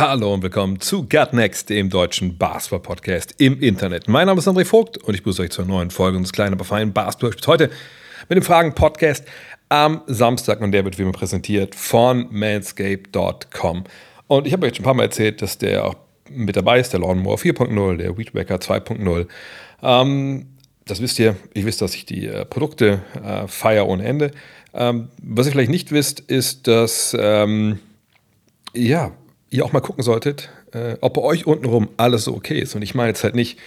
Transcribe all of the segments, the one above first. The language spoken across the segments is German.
Hallo und willkommen zu Gut Next, dem deutschen Basketball-Podcast im Internet. Mein Name ist André Vogt und ich begrüße euch zur neuen Folge unseres kleinen, aber feinen Basketball. Heute mit dem Fragen-Podcast am Samstag und der wird wie immer präsentiert von manscape.com. Und ich habe euch schon ein paar Mal erzählt, dass der auch mit dabei ist, der Lawnmower 4.0, der Weedwacker 2.0. Ähm, das wisst ihr. Ich wisst, dass ich die äh, Produkte äh, feiere ohne Ende. Ähm, was ihr vielleicht nicht wisst, ist, dass ähm, ja, ihr auch mal gucken solltet, äh, ob bei euch untenrum alles so okay ist. Und ich meine jetzt halt nicht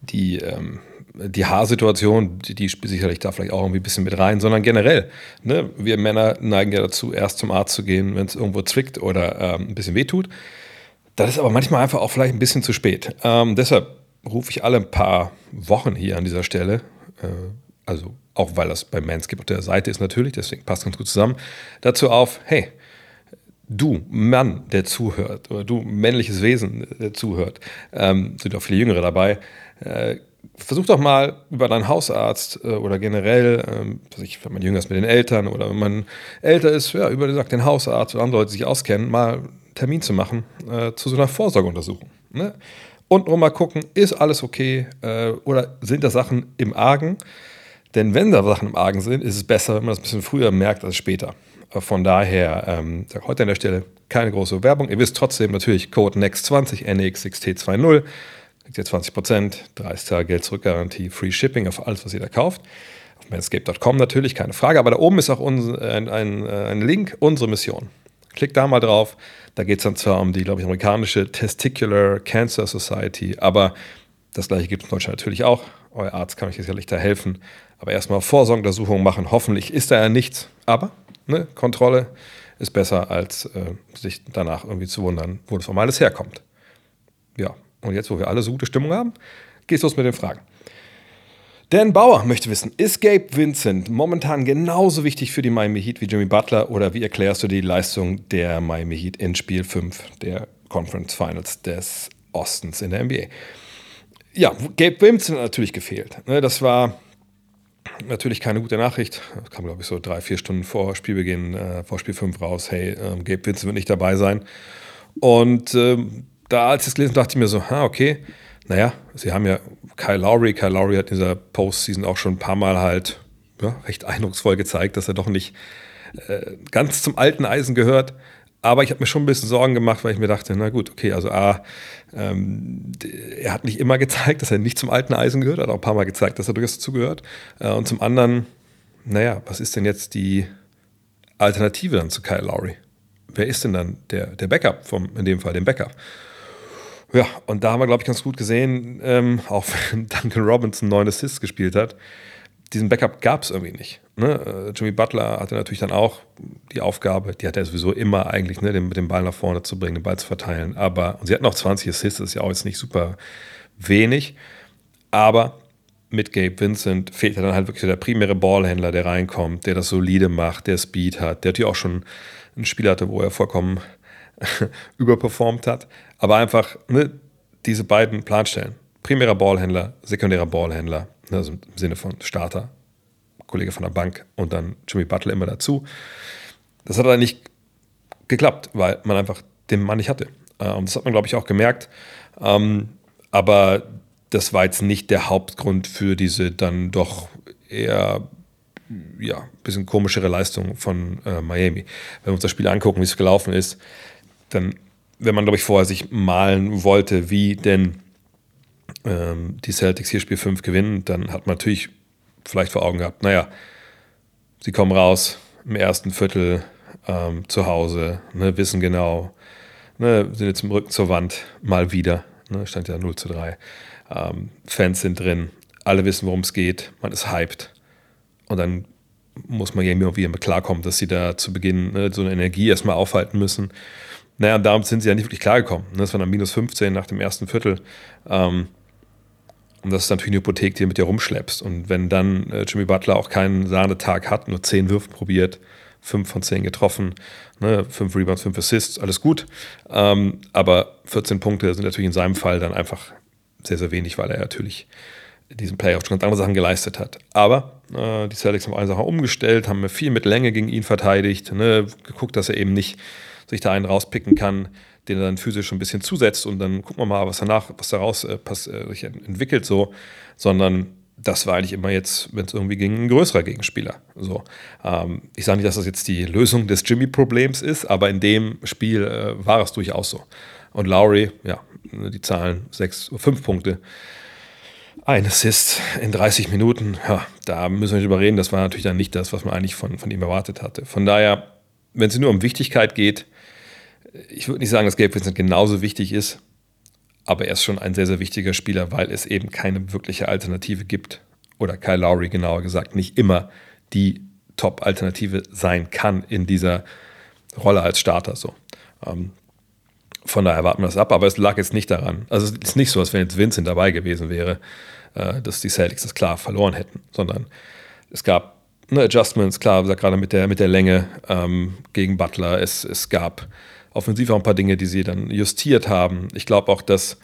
die, ähm, die Haarsituation, die, die spielt sicherlich da vielleicht auch irgendwie ein bisschen mit rein, sondern generell. Ne? Wir Männer neigen ja dazu, erst zum Arzt zu gehen, wenn es irgendwo zwickt oder ähm, ein bisschen wehtut. Das ist aber manchmal einfach auch vielleicht ein bisschen zu spät. Ähm, deshalb rufe ich alle ein paar Wochen hier an dieser Stelle, äh, also auch weil das bei Manscaped auf der Seite ist natürlich, deswegen passt ganz gut zusammen, dazu auf, hey, du Mann, der zuhört, oder du männliches Wesen, der zuhört, ähm, sind auch viele Jüngere dabei, äh, versuch doch mal über deinen Hausarzt äh, oder generell, ähm, ich, wenn man jünger ist mit den Eltern oder wenn man älter ist, ja, über sagt, den Hausarzt oder andere Leute, die sich auskennen, mal einen Termin zu machen äh, zu so einer Vorsorgeuntersuchung. Ne? Und mal gucken, ist alles okay äh, oder sind da Sachen im Argen? Denn wenn da Sachen im Argen sind, ist es besser, wenn man das ein bisschen früher merkt als später. Äh, Von daher, ähm, sag heute an der Stelle keine große Werbung. Ihr wisst trotzdem natürlich Code NEXT20, NEXXT20. Kriegt ihr 20%, 30 Tage Geld zurückgarantie, Free Shipping auf alles, was ihr da kauft. Auf manscape.com natürlich, keine Frage. Aber da oben ist auch uns, ein, ein, ein Link, unsere Mission. Klickt da mal drauf. Da geht es dann zwar um die, glaube ich, amerikanische Testicular Cancer Society, aber das gleiche gibt es in Deutschland natürlich auch. Euer Arzt kann euch sicherlich da helfen. Aber erstmal Vorsorgeuntersuchungen machen. Hoffentlich ist da ja nichts. Aber ne, Kontrolle ist besser, als äh, sich danach irgendwie zu wundern, wo das von alles herkommt. Ja, und jetzt, wo wir alle so gute Stimmung haben, geht's los mit den Fragen. Dan Bauer möchte wissen, ist Gabe Vincent momentan genauso wichtig für die Miami Heat wie Jimmy Butler oder wie erklärst du die Leistung der Miami Heat in Spiel 5 der Conference Finals des Ostens in der NBA? Ja, Gabe Vincent hat natürlich gefehlt. Ne, Das war natürlich keine gute Nachricht. Das kam, glaube ich, so drei, vier Stunden vor Spielbeginn, äh, vor Spiel 5 raus. Hey, ähm, Gabe Vincent wird nicht dabei sein. Und ähm, da, als ich es gelesen habe, dachte ich mir so, ha, okay, naja, sie haben ja Kyle Lowry. Kyle Lowry hat in dieser Postseason auch schon ein paar Mal halt ja, recht eindrucksvoll gezeigt, dass er doch nicht äh, ganz zum alten Eisen gehört. Aber ich habe mir schon ein bisschen Sorgen gemacht, weil ich mir dachte, na gut, okay, also A, ähm, er hat nicht immer gezeigt, dass er nicht zum alten Eisen gehört, hat auch ein paar Mal gezeigt, dass er durchaus dazu gehört. Äh, und zum anderen, naja, was ist denn jetzt die Alternative dann zu Kyle Lowry? Wer ist denn dann der, der Backup, vom, in dem Fall den Backup? Ja, und da haben wir, glaube ich, ganz gut gesehen, ähm, auch wenn Duncan Robinson neun Assists gespielt hat, diesen Backup gab es irgendwie nicht. Ne? Äh, Jimmy Butler hatte natürlich dann auch die Aufgabe, die hat er sowieso immer eigentlich, ne, den, mit dem Ball nach vorne zu bringen, den Ball zu verteilen. Aber, und sie hatten auch 20 Assists, das ist ja auch jetzt nicht super wenig. Aber mit Gabe Vincent fehlt dann halt wirklich der primäre Ballhändler, der reinkommt, der das solide macht, der Speed hat, der natürlich auch schon ein Spiel hatte, wo er vollkommen überperformt hat. Aber einfach ne, diese beiden Planstellen. Primärer Ballhändler, sekundärer Ballhändler, also im Sinne von Starter, Kollege von der Bank und dann Jimmy Butler immer dazu. Das hat dann nicht geklappt, weil man einfach den Mann nicht hatte. Äh, Und das hat man, glaube ich, auch gemerkt. Ähm, Aber das war jetzt nicht der Hauptgrund für diese dann doch eher ja, ein bisschen komischere Leistung von äh, Miami. Wenn wir uns das Spiel angucken, wie es gelaufen ist, dann, wenn man, glaube ich, vorher sich malen wollte, wie denn ähm, die Celtics hier Spiel 5 gewinnen, dann hat man natürlich vielleicht vor Augen gehabt, naja, sie kommen raus im ersten Viertel ähm, zu Hause, ne, wissen genau, ne, sind jetzt im Rücken zur Wand, mal wieder, ne, stand ja 0 zu 3. Ähm, Fans sind drin, alle wissen, worum es geht, man ist hyped. Und dann muss man irgendwie mit klarkommen, dass sie da zu Beginn ne, so eine Energie erstmal aufhalten müssen. Naja, und damit sind sie ja nicht wirklich klargekommen. Ne? Das waren dann minus 15 nach dem ersten Viertel. Ähm, Und das ist natürlich eine Hypothek, die du mit dir rumschleppst. Und wenn dann äh, Jimmy Butler auch keinen Sahnetag hat, nur zehn Würfe probiert, fünf von zehn getroffen, ne, fünf Rebounds, fünf Assists, alles gut. Ähm, aber 14 Punkte sind natürlich in seinem Fall dann einfach sehr, sehr wenig, weil er natürlich in diesem Playoff schon ganz andere Sachen geleistet hat. Aber äh, die Celtics haben eine Sache umgestellt, haben viel mit Länge gegen ihn verteidigt, ne, geguckt, dass er eben nicht sich da einen rauspicken kann, den er dann physisch ein bisschen zusetzt und dann gucken wir mal, was danach, was daraus äh, pass, äh, sich entwickelt, so, sondern das war eigentlich immer jetzt, wenn es irgendwie ging, ein größerer Gegenspieler. So, ähm, ich sage nicht, dass das jetzt die Lösung des Jimmy-Problems ist, aber in dem Spiel äh, war es durchaus so. Und Lowry, ja, die Zahlen, sechs, fünf Punkte, ein Assist in 30 Minuten, ja, da müssen wir nicht drüber reden. Das war natürlich dann nicht das, was man eigentlich von, von ihm erwartet hatte. Von daher, wenn es nur um Wichtigkeit geht, ich würde nicht sagen, dass Gabe Vincent genauso wichtig ist, aber er ist schon ein sehr, sehr wichtiger Spieler, weil es eben keine wirkliche Alternative gibt. Oder Kyle Lowry genauer gesagt, nicht immer die Top-Alternative sein kann in dieser Rolle als Starter. So. Ähm, von daher warten wir das ab, aber es lag jetzt nicht daran. Also es ist nicht so, als wenn jetzt Vincent dabei gewesen wäre, äh, dass die Celtics das klar verloren hätten, sondern es gab ne, Adjustments, klar, gerade mit der, mit der Länge ähm, gegen Butler. Es, es gab offensiv auch ein paar Dinge, die sie dann justiert haben. Ich glaube auch, dass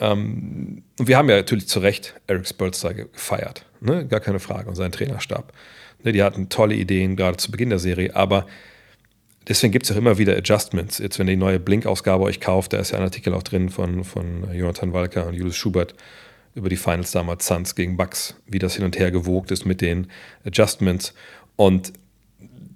ähm, wir haben ja natürlich zu Recht Eric Spolster gefeiert, ne? gar keine Frage, und seinen Trainerstab. Ne, die hatten tolle Ideen, gerade zu Beginn der Serie, aber deswegen gibt es auch immer wieder Adjustments. Jetzt, wenn ihr die neue Blink-Ausgabe euch kauft, da ist ja ein Artikel auch drin von, von Jonathan Walker und Julius Schubert über die Finals damals Suns gegen Bucks, wie das hin und her gewogt ist mit den Adjustments. Und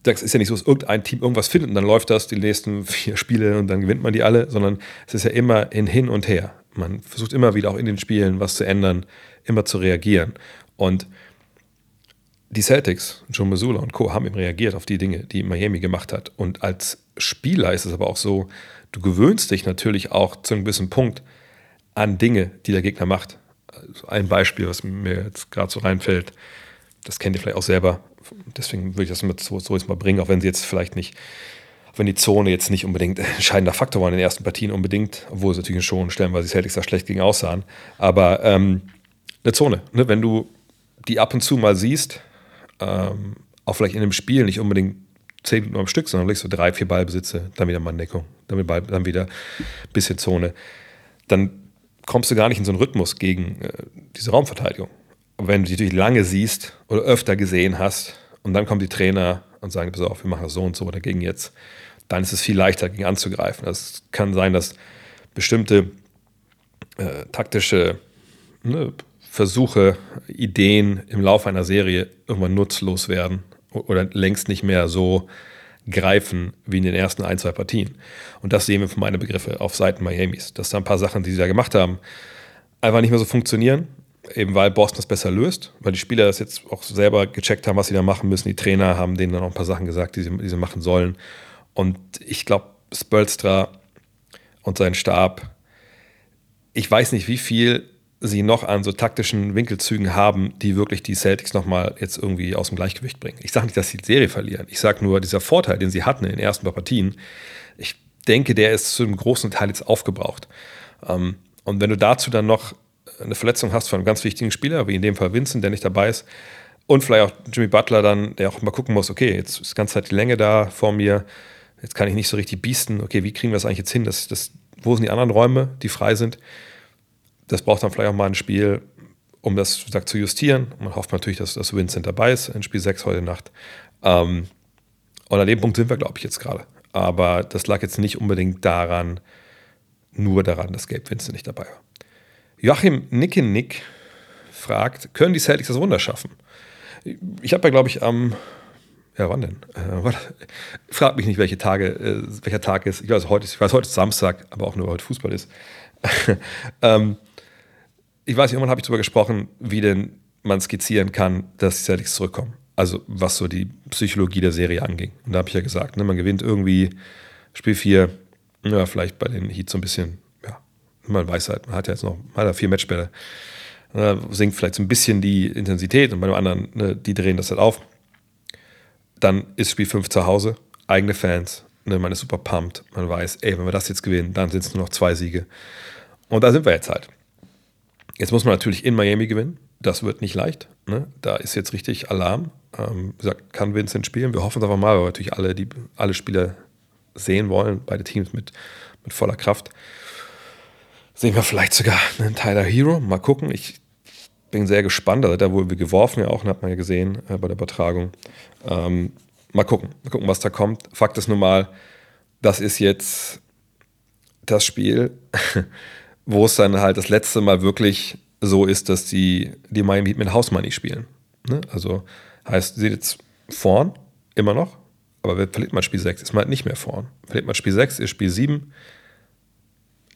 das ist ja nicht so, dass irgendein Team irgendwas findet und dann läuft das die nächsten vier Spiele und dann gewinnt man die alle, sondern es ist ja immer in hin und her. Man versucht immer wieder auch in den Spielen was zu ändern, immer zu reagieren. Und die Celtics, Joe Missoula und Co. haben eben reagiert auf die Dinge, die Miami gemacht hat. Und als Spieler ist es aber auch so, du gewöhnst dich natürlich auch zu einem gewissen Punkt an Dinge, die der Gegner macht. Also ein Beispiel, was mir jetzt gerade so reinfällt, das kennt ihr vielleicht auch selber deswegen würde ich das mit so, so jetzt mal bringen, auch wenn sie jetzt vielleicht nicht, wenn die Zone jetzt nicht unbedingt entscheidender Faktor war in den ersten Partien unbedingt, obwohl es natürlich schon stellenweise die Celtics da schlecht gegen aussahen. Aber ähm, eine Zone, ne? wenn du die ab und zu mal siehst, ähm, auch vielleicht in einem Spiel nicht unbedingt zehn Minuten am Stück, sondern vielleicht so drei, vier Ballbesitze, dann wieder Manndeckung, dann wieder, dann wieder ein bisschen Zone, dann kommst du gar nicht in so einen Rhythmus gegen äh, diese Raumverteidigung. Und wenn du die natürlich lange siehst oder öfter gesehen hast und dann kommen die Trainer und sagen, pass auf, wir machen das so und so dagegen jetzt, dann ist es viel leichter, gegen anzugreifen. Also es kann sein, dass bestimmte äh, taktische ne, Versuche, Ideen im Laufe einer Serie irgendwann nutzlos werden oder längst nicht mehr so greifen wie in den ersten ein, zwei Partien. Und das sehen wir von meinen Begriffe auf Seiten Miamis, dass da ein paar Sachen, die sie da gemacht haben, einfach nicht mehr so funktionieren eben weil Boston das besser löst, weil die Spieler das jetzt auch selber gecheckt haben, was sie da machen müssen. Die Trainer haben denen dann auch ein paar Sachen gesagt, die sie, die sie machen sollen. Und ich glaube, Spolstra und sein Stab, ich weiß nicht, wie viel sie noch an so taktischen Winkelzügen haben, die wirklich die Celtics nochmal jetzt irgendwie aus dem Gleichgewicht bringen. Ich sage nicht, dass sie die Serie verlieren. Ich sage nur, dieser Vorteil, den sie hatten in den ersten paar Partien, ich denke, der ist zu einem großen Teil jetzt aufgebraucht. Ähm, und wenn du dazu dann noch eine Verletzung hast von einem ganz wichtigen Spieler, wie in dem Fall Vincent, der nicht dabei ist, und vielleicht auch Jimmy Butler dann, der auch mal gucken muss, okay, jetzt ist die ganze Zeit die Länge da vor mir, jetzt kann ich nicht so richtig biesten, okay, wie kriegen wir das eigentlich jetzt hin, dass, dass, wo sind die anderen Räume, die frei sind? Das braucht dann vielleicht auch mal ein Spiel, um das gesagt, zu justieren. Man hofft natürlich, dass, dass Vincent dabei ist in Spiel 6 heute Nacht. Ähm, und an dem Punkt sind wir, glaube ich, jetzt gerade. Aber das lag jetzt nicht unbedingt daran, nur daran, dass Gabe Vincent nicht dabei war. Joachim Nickennick fragt, können die Celtics das Wunder schaffen? Ich habe ja, glaube ich, am, ja, wann denn? Äh, frag mich nicht, welche Tage, äh, welcher Tag ist. Ich weiß, heute, ich weiß, heute ist Samstag, aber auch nur, weil heute Fußball ist. ähm, ich weiß nicht, irgendwann habe ich darüber gesprochen, wie denn man skizzieren kann, dass die Celtics zurückkommen. Also, was so die Psychologie der Serie anging. Und da habe ich ja gesagt, ne, man gewinnt irgendwie Spiel 4, ja, vielleicht bei den Heat so ein bisschen man weiß halt, man hat ja jetzt noch hat ja vier Matchbälle. Da sinkt vielleicht so ein bisschen die Intensität und bei dem anderen, ne, die drehen das halt auf. Dann ist Spiel 5 zu Hause, eigene Fans, ne, man ist super pumped, man weiß, ey, wenn wir das jetzt gewinnen, dann sind es nur noch zwei Siege. Und da sind wir jetzt halt. Jetzt muss man natürlich in Miami gewinnen. Das wird nicht leicht. Ne? Da ist jetzt richtig Alarm. Ähm, gesagt, kann Vincent spielen. Wir hoffen es einfach mal, weil wir natürlich alle, die, alle Spieler sehen wollen, beide Teams mit, mit voller Kraft. Sehen wir vielleicht sogar einen Tyler Hero. Mal gucken. Ich bin sehr gespannt. Da wurde geworfen ja auch, hat man ja gesehen äh, bei der Übertragung. Ähm, mal gucken. Mal gucken, was da kommt. Fakt ist nun mal, das ist jetzt das Spiel, wo es dann halt das letzte Mal wirklich so ist, dass die, die Miami Heat mit House Money spielen. Ne? Also heißt, sie jetzt vorn, immer noch, aber verliert man Spiel 6, ist man halt nicht mehr vorn. Verliert man Spiel 6, ist Spiel 7,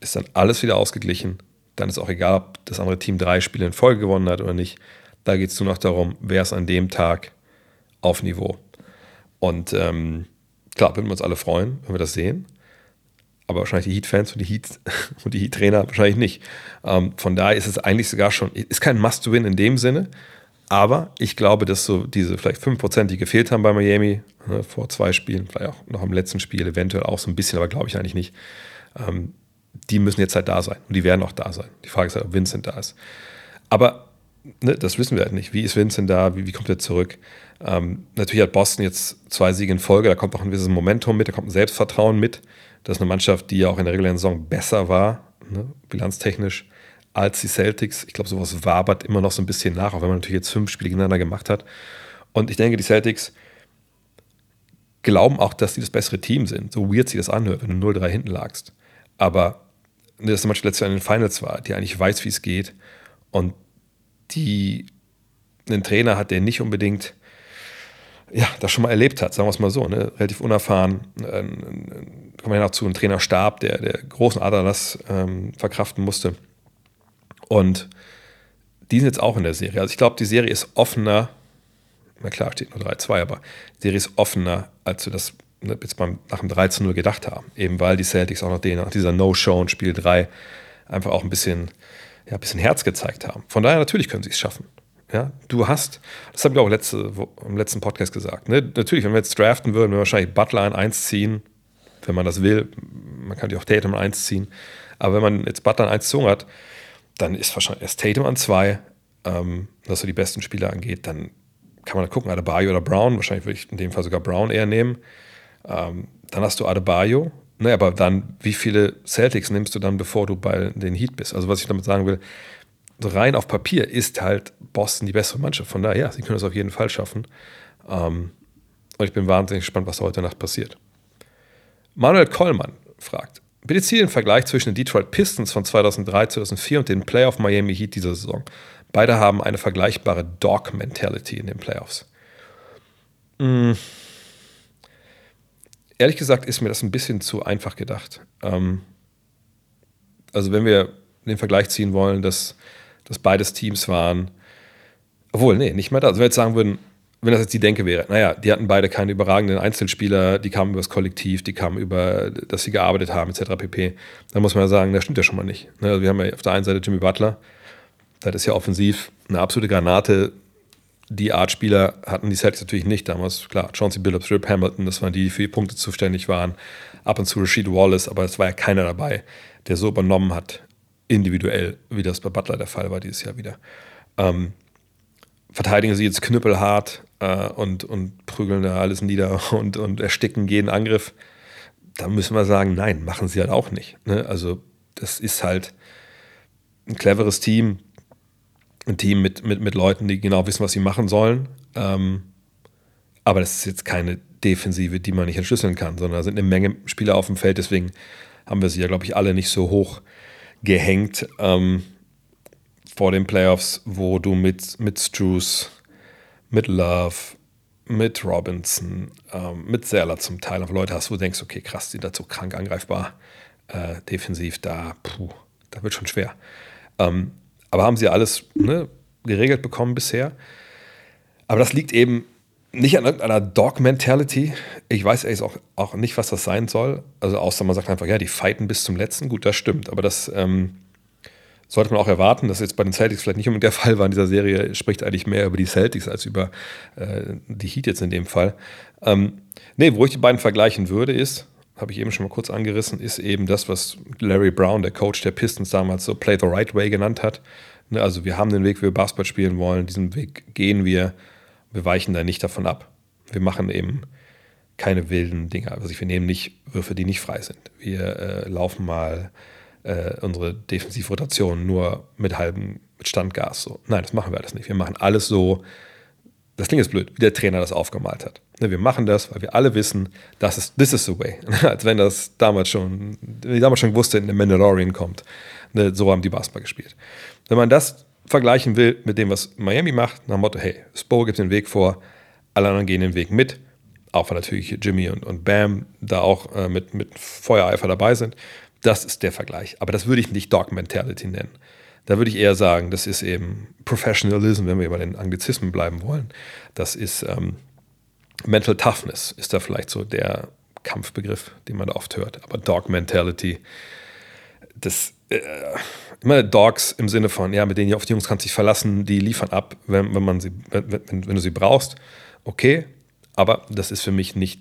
ist dann alles wieder ausgeglichen. Dann ist auch egal, ob das andere Team drei Spiele in Folge gewonnen hat oder nicht. Da geht es nur noch darum, wer ist an dem Tag auf Niveau. Und ähm, klar, würden wir uns alle freuen, wenn wir das sehen aber wahrscheinlich die Heat-Fans und die Heat und die Heat-Trainer wahrscheinlich nicht. Ähm, von daher ist es eigentlich sogar schon, ist kein Must-Win in dem Sinne, aber ich glaube, dass so diese vielleicht 5%, die gefehlt haben bei Miami, ne, vor zwei Spielen, vielleicht auch noch im letzten Spiel, eventuell auch so ein bisschen, aber glaube ich eigentlich nicht, ähm, die müssen jetzt halt da sein und die werden auch da sein. Die Frage ist halt, ob Vincent da ist. Aber ne, das wissen wir halt nicht. Wie ist Vincent da? Wie, wie kommt er zurück? Ähm, natürlich hat Boston jetzt zwei Siege in Folge, da kommt auch ein gewisses Momentum mit, da kommt ein Selbstvertrauen mit. Das ist eine Mannschaft, die ja auch in der regulären Saison besser war, ne, bilanztechnisch, als die Celtics. Ich glaube, sowas wabert immer noch so ein bisschen nach, auch wenn man natürlich jetzt fünf Spiele gegeneinander gemacht hat. Und ich denke, die Celtics glauben auch, dass sie das bessere Team sind. So weird sich das anhört, wenn du 0-3 hinten lagst. Aber das Mannschaft, die letztes Jahr in den Finals war, die eigentlich weiß, wie es geht und die einen Trainer hat, der nicht unbedingt ja, das schon mal erlebt hat, sagen wir es mal so, ne? relativ unerfahren. Äh, kommen wir ja noch zu einem Trainerstab, der, der großen Aderlass ähm, verkraften musste. Und die sind jetzt auch in der Serie. Also ich glaube, die Serie ist offener. Na klar, steht nur 3-2, aber die Serie ist offener, als wir das jetzt beim, nach dem 13-0 gedacht haben. Eben weil die Celtics auch noch den, nach dieser No-Show in Spiel 3 einfach auch ein bisschen, ja, ein bisschen Herz gezeigt haben. Von daher natürlich können sie es schaffen. Ja, du hast, das haben wir auch letzte, im letzten Podcast gesagt. Ne? Natürlich, wenn wir jetzt draften würden, würden wir wahrscheinlich Butler an 1 ziehen, wenn man das will. Man kann die auch Tatum an 1 ziehen. Aber wenn man jetzt Butler an 1 gezogen hat, dann ist wahrscheinlich erst Tatum an 2, ähm, was so die besten Spieler angeht. Dann kann man da gucken, Adebayo oder Brown. Wahrscheinlich würde ich in dem Fall sogar Brown eher nehmen. Ähm, dann hast du Adebayo. Ne, aber dann, wie viele Celtics nimmst du dann, bevor du bei den Heat bist? Also, was ich damit sagen will, rein auf Papier ist halt Boston die bessere Mannschaft. Von daher, ja, sie können das auf jeden Fall schaffen. Ähm, und ich bin wahnsinnig gespannt, was heute Nacht passiert. Manuel Kollmann fragt, bitte zieh den Vergleich zwischen den Detroit Pistons von 2003, 2004 und den Playoff Miami Heat dieser Saison. Beide haben eine vergleichbare Dog-Mentality in den Playoffs. Hm. Ehrlich gesagt ist mir das ein bisschen zu einfach gedacht. Ähm, also wenn wir den Vergleich ziehen wollen, dass, dass beides Teams waren, obwohl, nee, nicht mal das. Also wenn wir jetzt sagen würden, wenn das jetzt die Denke wäre, naja, die hatten beide keine überragenden Einzelspieler, die kamen über das Kollektiv, die kamen über, dass sie gearbeitet haben, etc. pp. Dann muss man ja sagen, das stimmt ja schon mal nicht. Ne, also wir haben ja auf der einen Seite Jimmy Butler, das ist ja offensiv eine absolute Granate. Die Art Spieler hatten die Celtics natürlich nicht damals. Klar, Chauncey Billups, Rip Hamilton, das waren die, die für die Punkte zuständig waren. Ab und zu Rasheed Wallace, aber es war ja keiner dabei, der so übernommen hat, individuell, wie das bei Butler der Fall war dieses Jahr wieder. Ähm, verteidigen sie jetzt knüppelhart äh, und, und prügeln da alles nieder und, und ersticken jeden Angriff, da müssen wir sagen, nein, machen sie halt auch nicht. Ne? Also das ist halt ein cleveres Team, ein Team mit, mit, mit Leuten, die genau wissen, was sie machen sollen. Ähm, aber das ist jetzt keine Defensive, die man nicht entschlüsseln kann, sondern da sind eine Menge Spieler auf dem Feld. Deswegen haben wir sie ja, glaube ich, alle nicht so hoch gehängt. Ähm, vor den Playoffs, wo du mit, mit Struce, mit Love, mit Robinson, ähm, mit Serler zum Teil auch Leute hast, wo du denkst, okay, krass, die sind dazu krank angreifbar, äh, defensiv, da, puh, da wird schon schwer. Ähm, aber haben sie alles ne, geregelt bekommen bisher. Aber das liegt eben nicht an irgendeiner Dog-Mentality. Ich weiß ehrlich auch, auch nicht, was das sein soll. Also außer man sagt einfach, ja, die fighten bis zum letzten. Gut, das stimmt. Aber das ähm, sollte man auch erwarten, dass jetzt bei den Celtics vielleicht nicht unbedingt der Fall war in dieser Serie, spricht eigentlich mehr über die Celtics als über äh, die Heat jetzt in dem Fall. Ähm, nee, wo ich die beiden vergleichen würde, ist, habe ich eben schon mal kurz angerissen, ist eben das, was Larry Brown, der Coach der Pistons damals so Play the Right Way genannt hat. Ne, also wir haben den Weg, wie wir Basketball spielen wollen, diesen Weg gehen wir, wir weichen da nicht davon ab. Wir machen eben keine wilden Dinge. Also wir nehmen nicht Würfe, die nicht frei sind. Wir äh, laufen mal äh, unsere Defensivrotation nur mit halbem mit Standgas. So. Nein, das machen wir alles nicht. Wir machen alles so, das klingt jetzt blöd, wie der Trainer das aufgemalt hat. Ne, wir machen das, weil wir alle wissen, das ist this is the way. Als wenn das damals schon, wenn damals schon wusste, in der Mandalorian kommt. Ne, so haben die Basketball gespielt. Wenn man das vergleichen will mit dem, was Miami macht, nach dem Motto, hey, Spo gibt den Weg vor, alle anderen gehen den Weg mit, auch weil natürlich Jimmy und, und Bam da auch äh, mit, mit Feuereifer dabei sind. Das ist der Vergleich. Aber das würde ich nicht Dog Mentality nennen. Da würde ich eher sagen, das ist eben Professionalism, wenn wir bei den Anglizismen bleiben wollen. Das ist ähm, Mental Toughness, ist da vielleicht so der Kampfbegriff, den man da oft hört. Aber Dog Mentality, das, äh, immer Dogs im Sinne von, ja, mit denen auf die Jungs kannst dich verlassen, die liefern ab, wenn, wenn, man sie, wenn, wenn, wenn du sie brauchst. Okay, aber das ist für mich nicht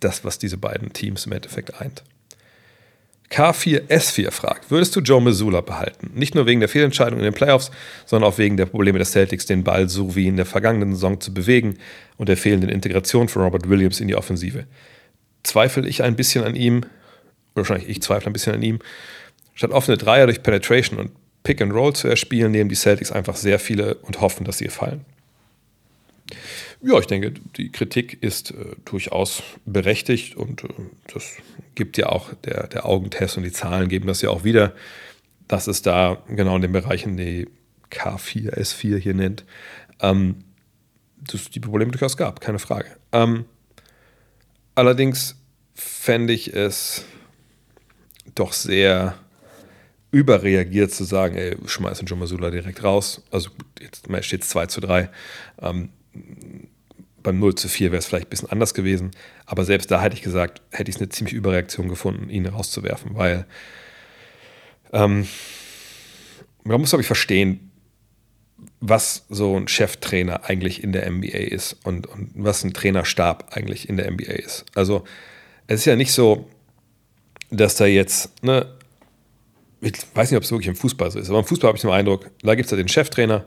das, was diese beiden Teams im Endeffekt eint. K4S4 fragt, würdest du Joe Missoula behalten? Nicht nur wegen der Fehlentscheidung in den Playoffs, sondern auch wegen der Probleme der Celtics, den Ball so wie in der vergangenen Saison zu bewegen und der fehlenden Integration von Robert Williams in die Offensive. Zweifle ich ein bisschen an ihm, wahrscheinlich ich zweifle ein bisschen an ihm. Statt offene Dreier durch Penetration und Pick and Roll zu erspielen, nehmen die Celtics einfach sehr viele und hoffen, dass sie fallen. Ja, ich denke, die Kritik ist äh, durchaus berechtigt und äh, das gibt ja auch der, der Augentest und die Zahlen geben das ja auch wieder, dass es da genau in den Bereichen, die K4, S4 hier nennt, ähm, das die Probleme durchaus gab, keine Frage. Ähm, allerdings fände ich es doch sehr überreagiert zu sagen, ey, schmeißen Joe Masula direkt raus. Also jetzt steht es 2 zu 3. Ähm, beim 0 zu 4 wäre es vielleicht ein bisschen anders gewesen. Aber selbst da hätte ich gesagt, hätte ich es eine ziemlich Überreaktion gefunden, ihn rauszuwerfen, weil ähm, man muss, glaube ich, verstehen, was so ein Cheftrainer eigentlich in der NBA ist und, und was ein Trainerstab eigentlich in der NBA ist. Also es ist ja nicht so, dass da jetzt, ne, ich weiß nicht, ob es wirklich im Fußball so ist, aber im Fußball habe ich den Eindruck, da gibt es ja den Cheftrainer,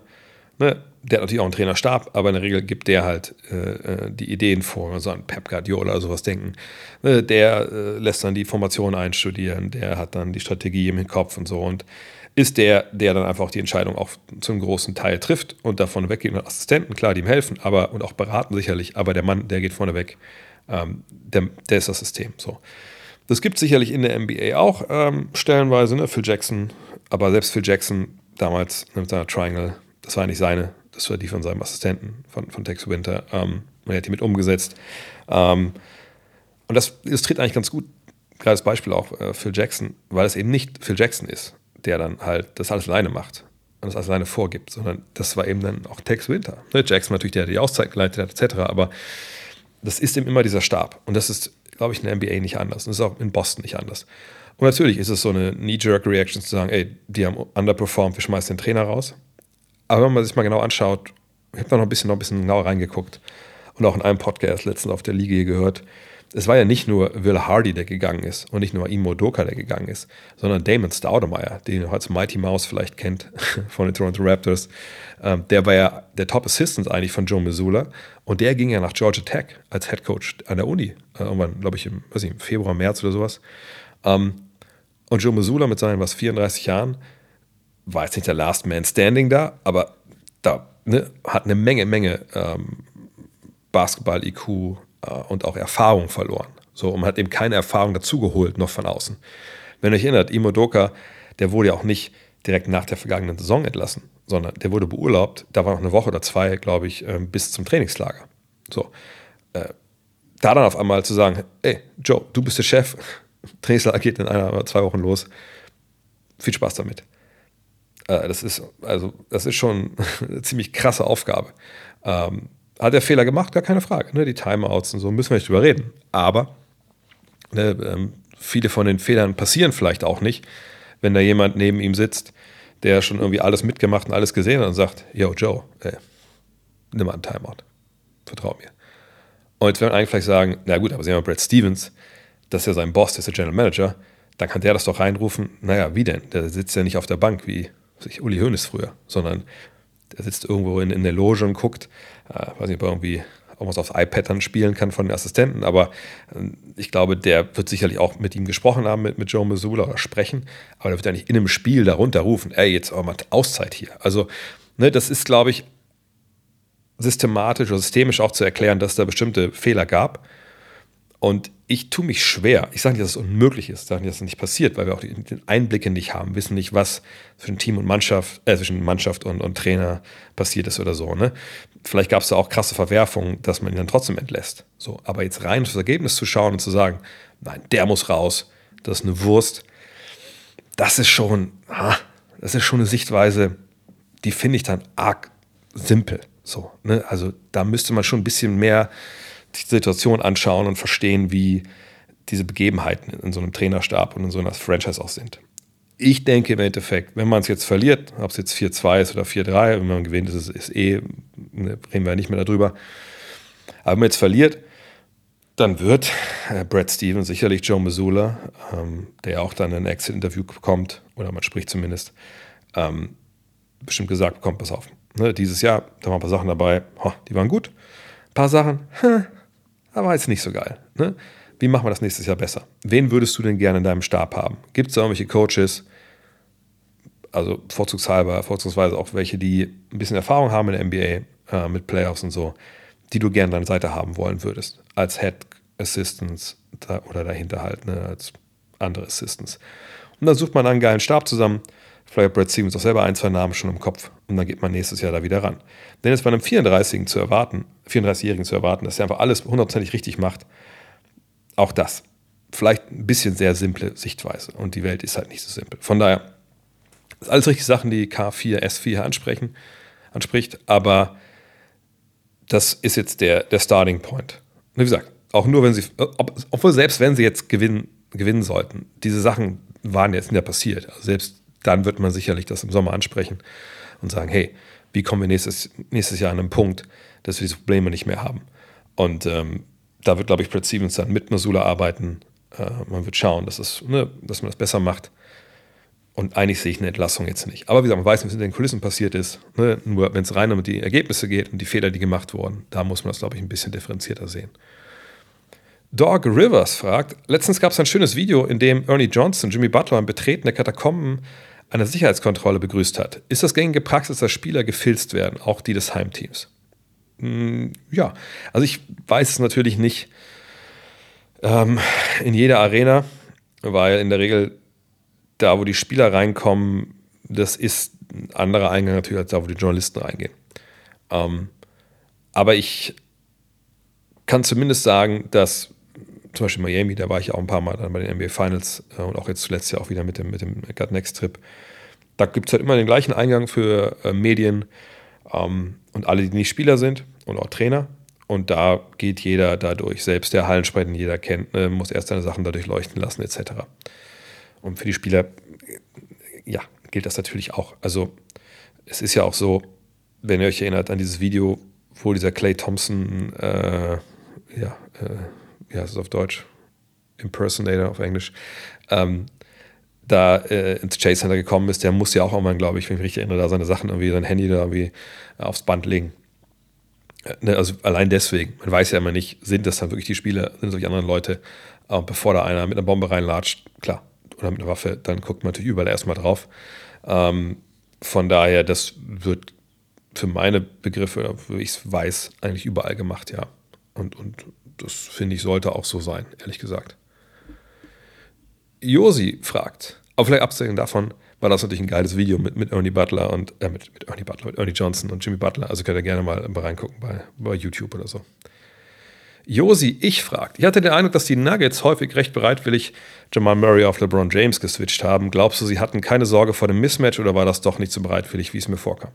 ne, der hat natürlich auch einen Trainerstab, aber in der Regel gibt der halt äh, äh, die Ideen vor, so an Pep Guardiola oder sowas denken. Ne, der äh, lässt dann die Formation einstudieren, der hat dann die Strategie im Kopf und so und ist der, der dann einfach auch die Entscheidung auch zum großen Teil trifft und davon weggeht mit Assistenten, klar, die ihm helfen, aber und auch beraten sicherlich, aber der Mann, der geht vorne weg. Ähm, der, der ist das System. So. Das gibt es sicherlich in der NBA auch ähm, stellenweise, ne? Phil Jackson, aber selbst Phil Jackson damals mit seiner Triangle, das war nicht seine, das war die von seinem Assistenten, von, von Tex Winter. Ähm, er hat die mit umgesetzt. Ähm, und das illustriert eigentlich ganz gut, das Beispiel auch äh, Phil Jackson, weil es eben nicht Phil Jackson ist, der dann halt das alles alleine macht und das alles alleine vorgibt, sondern das war eben dann auch Tex Winter. Ne? Jackson natürlich, der die Auszeit geleitet hat, etc., aber das ist eben immer dieser Stab. Und das ist, glaube ich, in der NBA nicht anders. Und das ist auch in Boston nicht anders. Und natürlich ist es so eine Knee-Jerk-Reaction zu sagen, ey, die haben underperformed, wir schmeißen den Trainer raus. Aber wenn man sich mal genau anschaut, ich habe da noch ein bisschen, noch ein bisschen genauer reingeguckt und auch in einem Podcast letztens auf der Liga gehört, es war ja nicht nur Will Hardy, der gegangen ist und nicht nur Imo Doka, der gegangen ist, sondern Damon Staudemeyer, den ihr als Mighty Mouse vielleicht kennt von den Toronto Raptors. Ähm, der war ja der Top Assistant eigentlich von Joe Missoula und der ging ja nach Georgia Tech als Head Coach an der Uni, äh, irgendwann, glaube ich, im, im Februar, März oder sowas. Ähm, und Joe Missoula mit seinen was 34 Jahren war jetzt nicht der Last Man Standing da, aber da ne, hat eine Menge, Menge ähm, Basketball-IQ äh, und auch Erfahrung verloren. So, und man hat eben keine Erfahrung dazugeholt, noch von außen. Wenn ihr euch erinnert, Imo Doka, der wurde ja auch nicht direkt nach der vergangenen Saison entlassen, sondern der wurde beurlaubt, da war noch eine Woche oder zwei, glaube ich, ähm, bis zum Trainingslager. So, äh, da dann auf einmal zu sagen, ey, Joe, du bist der Chef, Trainingslager geht in einer oder zwei Wochen los, viel Spaß damit. Äh, das ist, also, das ist schon eine ziemlich krasse Aufgabe. Ähm, hat er Fehler gemacht? Gar keine Frage. Ne? Die Timeouts und so müssen wir nicht drüber reden. Aber ne, ähm, viele von den Fehlern passieren vielleicht auch nicht, wenn da jemand neben ihm sitzt, der schon irgendwie alles mitgemacht und alles gesehen hat und sagt: Yo, Joe, ey, nimm mal einen Timeout. Vertrau mir. Und jetzt werden eigentlich vielleicht sagen: Na gut, aber sehen wir Brad Stevens, das ist ja sein Boss, das ist der General Manager, dann kann der das doch reinrufen. Naja, wie denn? Der sitzt ja nicht auf der Bank wie sich Uli Hoeneß früher, sondern der sitzt irgendwo in, in der Loge und guckt, äh, weiß nicht, ob er irgendwie irgendwas aufs iPad dann spielen kann von den Assistenten, aber äh, ich glaube, der wird sicherlich auch mit ihm gesprochen haben, mit, mit Joe Missoula oder sprechen, aber der wird ja nicht in einem Spiel darunter rufen, ey, jetzt auch mal Auszeit hier. Also, ne, das ist, glaube ich, systematisch oder systemisch auch zu erklären, dass es da bestimmte Fehler gab. Und ich tue mich schwer. Ich sage nicht, dass es unmöglich ist, sage nicht, dass es nicht passiert, weil wir auch den Einblicke nicht haben, wissen nicht, was zwischen Team und Mannschaft, äh, zwischen Mannschaft und, und Trainer passiert ist oder so. Ne? Vielleicht gab es da auch krasse Verwerfungen, dass man ihn dann trotzdem entlässt. So, aber jetzt rein auf das Ergebnis zu schauen und zu sagen, nein, der muss raus, das ist eine Wurst, das ist schon, das ist schon eine Sichtweise, die finde ich dann arg simpel. So, ne? Also da müsste man schon ein bisschen mehr die Situation anschauen und verstehen, wie diese Begebenheiten in so einem Trainerstab und in so einer Franchise auch sind. Ich denke im Endeffekt, wenn man es jetzt verliert, ob es jetzt 4-2 ist oder 4-3, wenn man gewinnt, ist es ist eh, ne, reden wir nicht mehr darüber. Aber wenn man jetzt verliert, dann wird äh, Brad Stevens sicherlich Joe Missoula, ähm, der auch dann ein Exit-Interview bekommt, oder man spricht zumindest, ähm, bestimmt gesagt bekommt, pass auf, ne, dieses Jahr, da waren ein paar Sachen dabei, ho, die waren gut. Ein paar Sachen, hm, aber jetzt nicht so geil. Ne? Wie machen wir das nächstes Jahr besser? Wen würdest du denn gerne in deinem Stab haben? Gibt es da irgendwelche Coaches, also vorzugshalber, vorzugsweise auch welche, die ein bisschen Erfahrung haben in der NBA äh, mit Playoffs und so, die du gerne an deiner Seite haben wollen würdest, als Head Assistants da, oder dahinter halt, ne, als andere Assistants. Und dann sucht man einen geilen Stab zusammen. Vielleicht hat Brad Stevens auch selber ein, zwei Namen schon im Kopf und dann geht man nächstes Jahr da wieder ran. Denn jetzt bei einem 34-Jährigen zu erwarten, 34-Jährigen zu erwarten, dass er einfach alles hundertprozentig richtig macht, auch das. Vielleicht ein bisschen sehr simple Sichtweise. Und die Welt ist halt nicht so simpel. Von daher, das sind alles richtige Sachen, die K4, S4 ansprechen, anspricht, aber das ist jetzt der, der Starting Point. Wie gesagt, auch nur wenn sie, ob, obwohl selbst wenn sie jetzt gewinnen, gewinnen sollten, diese Sachen waren jetzt ja passiert. Also selbst dann wird man sicherlich das im Sommer ansprechen und sagen, hey, wie kommen wir nächstes, nächstes Jahr an einen Punkt, dass wir diese Probleme nicht mehr haben. Und ähm, da wird, glaube ich, Brad Stevens dann mit Masula arbeiten. Äh, man wird schauen, dass, es, ne, dass man das besser macht. Und eigentlich sehe ich eine Entlassung jetzt nicht. Aber wie gesagt, man weiß, was in den Kulissen passiert ist. Ne? Nur wenn es rein um die Ergebnisse geht und die Fehler, die gemacht wurden, da muss man das, glaube ich, ein bisschen differenzierter sehen. Dog Rivers fragt, letztens gab es ein schönes Video, in dem Ernie Johnson Jimmy Butler im Betreten der Katakomben einer Sicherheitskontrolle begrüßt hat. Ist das gängige Praxis, dass Spieler gefilzt werden, auch die des Heimteams? Hm, ja, also ich weiß es natürlich nicht ähm, in jeder Arena, weil in der Regel da, wo die Spieler reinkommen, das ist ein anderer Eingang natürlich als da, wo die Journalisten reingehen. Ähm, aber ich kann zumindest sagen, dass zum Beispiel Miami, da war ich auch ein paar Mal dann bei den NBA Finals äh, und auch jetzt zuletzt ja auch wieder mit dem, mit dem Gut Next Trip. Da gibt es halt immer den gleichen Eingang für äh, Medien ähm, und alle, die nicht Spieler sind und auch Trainer. Und da geht jeder dadurch, selbst der Hallensprecher, den jeder kennt, äh, muss erst seine Sachen dadurch leuchten lassen, etc. Und für die Spieler, ja, gilt das natürlich auch. Also, es ist ja auch so, wenn ihr euch erinnert an dieses Video, wo dieser Clay Thompson, äh, ja, äh, wie heißt es auf Deutsch? Impersonator auf Englisch, ähm, da äh, ins Chase Center gekommen ist, der muss ja auch irgendwann, glaube ich, wenn ich mich richtig erinnere, da seine Sachen irgendwie, sein Handy da irgendwie aufs Band legen. Äh, ne, also allein deswegen, man weiß ja immer nicht, sind das dann wirklich die Spieler, sind solche anderen Leute, äh, bevor da einer mit einer Bombe reinlatscht, klar, oder mit einer Waffe, dann guckt man natürlich überall erstmal drauf. Ähm, von daher, das wird für meine Begriffe, wie ich es weiß, eigentlich überall gemacht, ja. Und, und das finde ich sollte auch so sein, ehrlich gesagt. Josi fragt, aber vielleicht abgesehen davon, war das natürlich ein geiles Video mit, mit Ernie Butler und äh, mit, mit Ernie Butler, mit Ernie Johnson und Jimmy Butler. Also könnt ihr gerne mal reingucken bei, bei YouTube oder so. Josi, ich fragt, ich hatte den Eindruck, dass die Nuggets häufig recht bereitwillig Jamal Murray auf LeBron James geswitcht haben. Glaubst du, sie hatten keine Sorge vor dem Mismatch oder war das doch nicht so bereitwillig, wie es mir vorkam?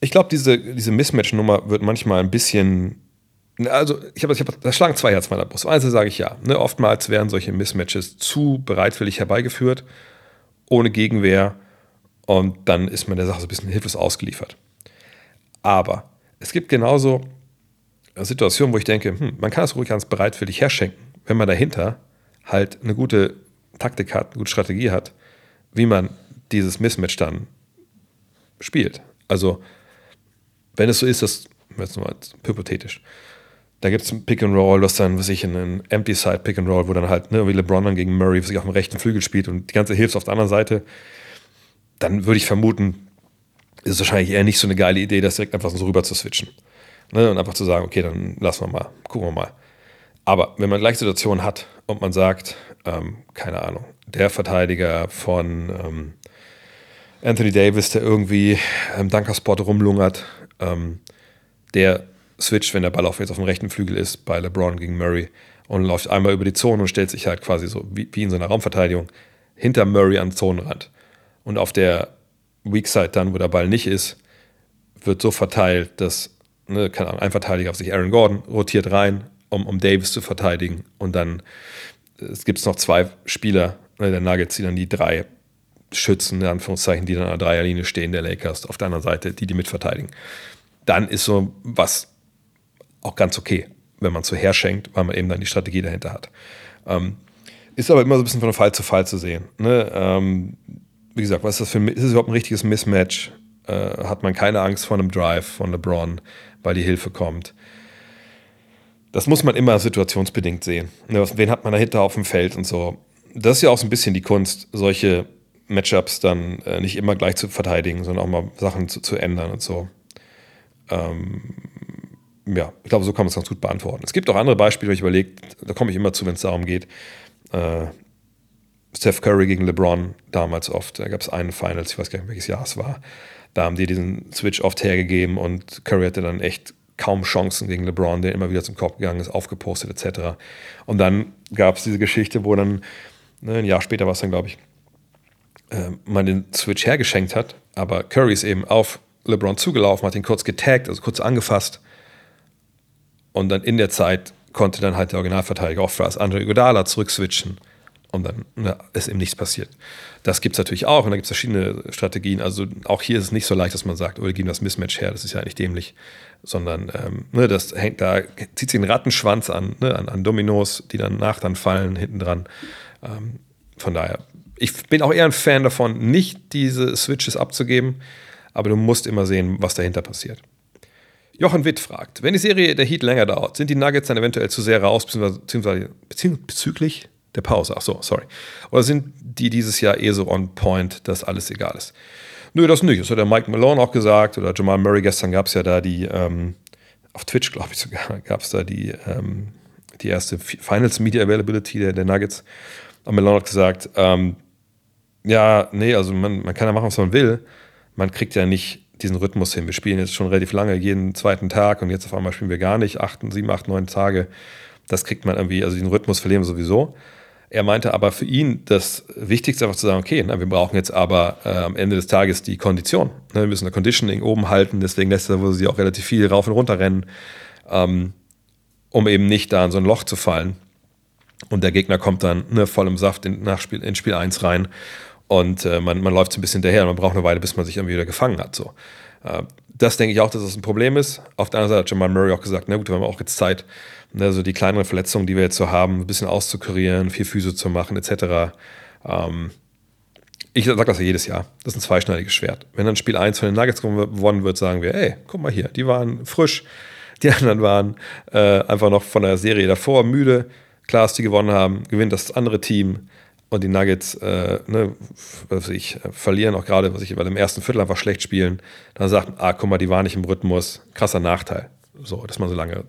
Ich glaube, diese, diese Mismatch-Nummer wird manchmal ein bisschen also ich habe, ich hab, da schlagen zwei Herzen meiner Brust. Also sage ich ja. Ne, oftmals werden solche Mismatches zu bereitwillig herbeigeführt, ohne Gegenwehr. Und dann ist man der Sache so ein bisschen hilflos ausgeliefert. Aber es gibt genauso Situationen, wo ich denke, hm, man kann das ruhig ganz bereitwillig herschenken, wenn man dahinter halt eine gute Taktik hat, eine gute Strategie hat, wie man dieses Mismatch dann spielt. Also, wenn es so ist, das jetzt mal hypothetisch, da gibt es ein Pick and Roll, was dann, was ich, in Empty Side Pick and Roll, wo dann halt, ne, wie LeBron dann gegen Murray sich auf dem rechten Flügel spielt und die ganze Hilfe auf der anderen Seite, dann würde ich vermuten, ist es wahrscheinlich eher nicht so eine geile Idee, das direkt einfach so rüber zu switchen. Ne, und einfach zu sagen, okay, dann lassen wir mal, gucken wir mal. Aber wenn man gleich Situationen hat und man sagt, ähm, keine Ahnung, der Verteidiger von ähm, Anthony Davis, der irgendwie im Dunkerspot rumlungert, ähm, der switcht, wenn der Ball auf jetzt auf dem rechten Flügel ist, bei LeBron gegen Murray und läuft einmal über die Zone und stellt sich halt quasi so wie, wie in so einer Raumverteidigung hinter Murray an Zonenrand. Und auf der Weak Side dann, wo der Ball nicht ist, wird so verteilt, dass ne, keine Ahnung, ein Verteidiger auf sich Aaron Gordon rotiert rein, um, um Davis zu verteidigen. Und dann es gibt noch zwei Spieler ne, der Nuggets, die dann die drei Schützen, in Anführungszeichen, die dann an der Dreierlinie stehen, der Lakers auf der anderen Seite, die die mitverteidigen. Dann ist so was auch ganz okay, wenn man so herschenkt, weil man eben dann die Strategie dahinter hat. Ähm, ist aber immer so ein bisschen von Fall zu Fall zu sehen. Ne? Ähm, wie gesagt, was ist das für ist es überhaupt ein richtiges Mismatch? Äh, hat man keine Angst vor einem Drive von LeBron, weil die Hilfe kommt? Das muss man immer situationsbedingt sehen. Ne? Wen hat man dahinter auf dem Feld und so? Das ist ja auch so ein bisschen die Kunst, solche Matchups dann äh, nicht immer gleich zu verteidigen, sondern auch mal Sachen zu, zu ändern und so. Ähm, ja, ich glaube, so kann man es ganz gut beantworten. Es gibt auch andere Beispiele, ich überlege, da komme ich immer zu, wenn es darum geht. Äh, Steph Curry gegen LeBron damals oft, da gab es einen Finals, ich weiß gar nicht, welches Jahr es war. Da haben die diesen Switch oft hergegeben und Curry hatte dann echt kaum Chancen gegen LeBron, der immer wieder zum Korb gegangen ist, aufgepostet etc. Und dann gab es diese Geschichte, wo dann, ne, ein Jahr später war es dann, glaube ich, äh, man den Switch hergeschenkt hat, aber Curry ist eben auf LeBron zugelaufen, hat ihn kurz getaggt, also kurz angefasst. Und dann in der Zeit konnte dann halt der Originalverteidiger oft als Andre Iguodala zurückswitchen und dann na, ist eben nichts passiert. Das gibt es natürlich auch und da gibt es verschiedene Strategien. Also auch hier ist es nicht so leicht, dass man sagt, oh, wir geben das Mismatch her, das ist ja eigentlich dämlich, sondern ähm, ne, das hängt, da zieht sich ein Rattenschwanz an, ne, an, an, Dominos, die dann nach dann fallen hinten dran. Ähm, von daher, ich bin auch eher ein Fan davon, nicht diese Switches abzugeben, aber du musst immer sehen, was dahinter passiert. Jochen Witt fragt, wenn die Serie der Heat länger dauert, sind die Nuggets dann eventuell zu sehr raus, beziehungsweise, beziehungsweise bezüglich der Pause, ach so, sorry. Oder sind die dieses Jahr eh so on point, dass alles egal ist? Nö, das nicht. Das hat der Mike Malone auch gesagt oder Jamal Murray. Gestern gab es ja da die, ähm, auf Twitch glaube ich sogar, gab es da die, ähm, die erste Finals Media Availability der, der Nuggets. Und Malone hat gesagt, ähm, ja, nee, also man, man kann ja machen, was man will. Man kriegt ja nicht diesen Rhythmus hin. Wir spielen jetzt schon relativ lange, jeden zweiten Tag und jetzt auf einmal spielen wir gar nicht, acht, sieben, acht, neun Tage. Das kriegt man irgendwie, also den Rhythmus verlieren wir sowieso. Er meinte aber für ihn das Wichtigste einfach zu sagen, okay, na, wir brauchen jetzt aber äh, am Ende des Tages die Kondition. Ne, wir müssen das Conditioning oben halten, deswegen lässt er sie auch relativ viel rauf und runter rennen, ähm, um eben nicht da in so ein Loch zu fallen. Und der Gegner kommt dann ne, voll im Saft in, nach Spiel, in Spiel 1 rein und äh, man, man läuft so ein bisschen hinterher und man braucht eine Weile, bis man sich irgendwie wieder gefangen hat. So. Äh, das denke ich auch, dass das ein Problem ist. Auf der anderen Seite hat Jamal Murray auch gesagt, na gut, wir haben auch jetzt Zeit, also die kleineren Verletzungen, die wir jetzt so haben, ein bisschen auszukurieren, viel Füße zu machen, etc. Ähm, ich sage das ja jedes Jahr. Das ist ein zweischneidiges Schwert. Wenn dann Spiel 1 von den Nuggets gewonnen wird, sagen wir, ey, guck mal hier, die waren frisch. Die anderen waren äh, einfach noch von der Serie davor müde. Klar, dass die gewonnen haben, gewinnt das andere Team und die Nuggets äh, ne, was ich, verlieren auch gerade, was ich weil im ersten Viertel einfach schlecht spielen. Dann sagt, ah, guck mal, die waren nicht im Rhythmus. Krasser Nachteil. So, dass man so lange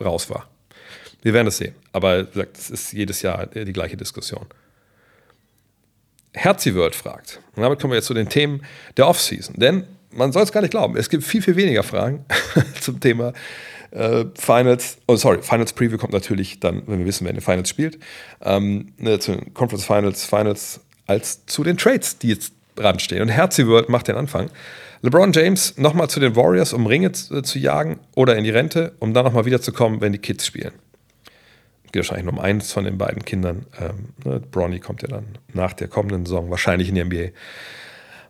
raus war. Wir werden es sehen. Aber das ist jedes Jahr die gleiche Diskussion. Herzi World fragt, und damit kommen wir jetzt zu den Themen der Offseason. Denn man soll es gar nicht glauben, es gibt viel, viel weniger Fragen zum Thema äh, Finals. Oh, sorry, Finals Preview kommt natürlich dann, wenn wir wissen, wer in den Finals spielt. Ähm, ne, zu den Conference Finals, Finals, als zu den Trades, die jetzt ranstehen. Und Herzi World macht den Anfang. LeBron James nochmal zu den Warriors, um Ringe zu, zu jagen oder in die Rente, um dann nochmal wiederzukommen, wenn die Kids spielen geht wahrscheinlich nur um eins von den beiden Kindern. Ähm, ne, Bronny kommt ja dann nach der kommenden Saison wahrscheinlich in die NBA.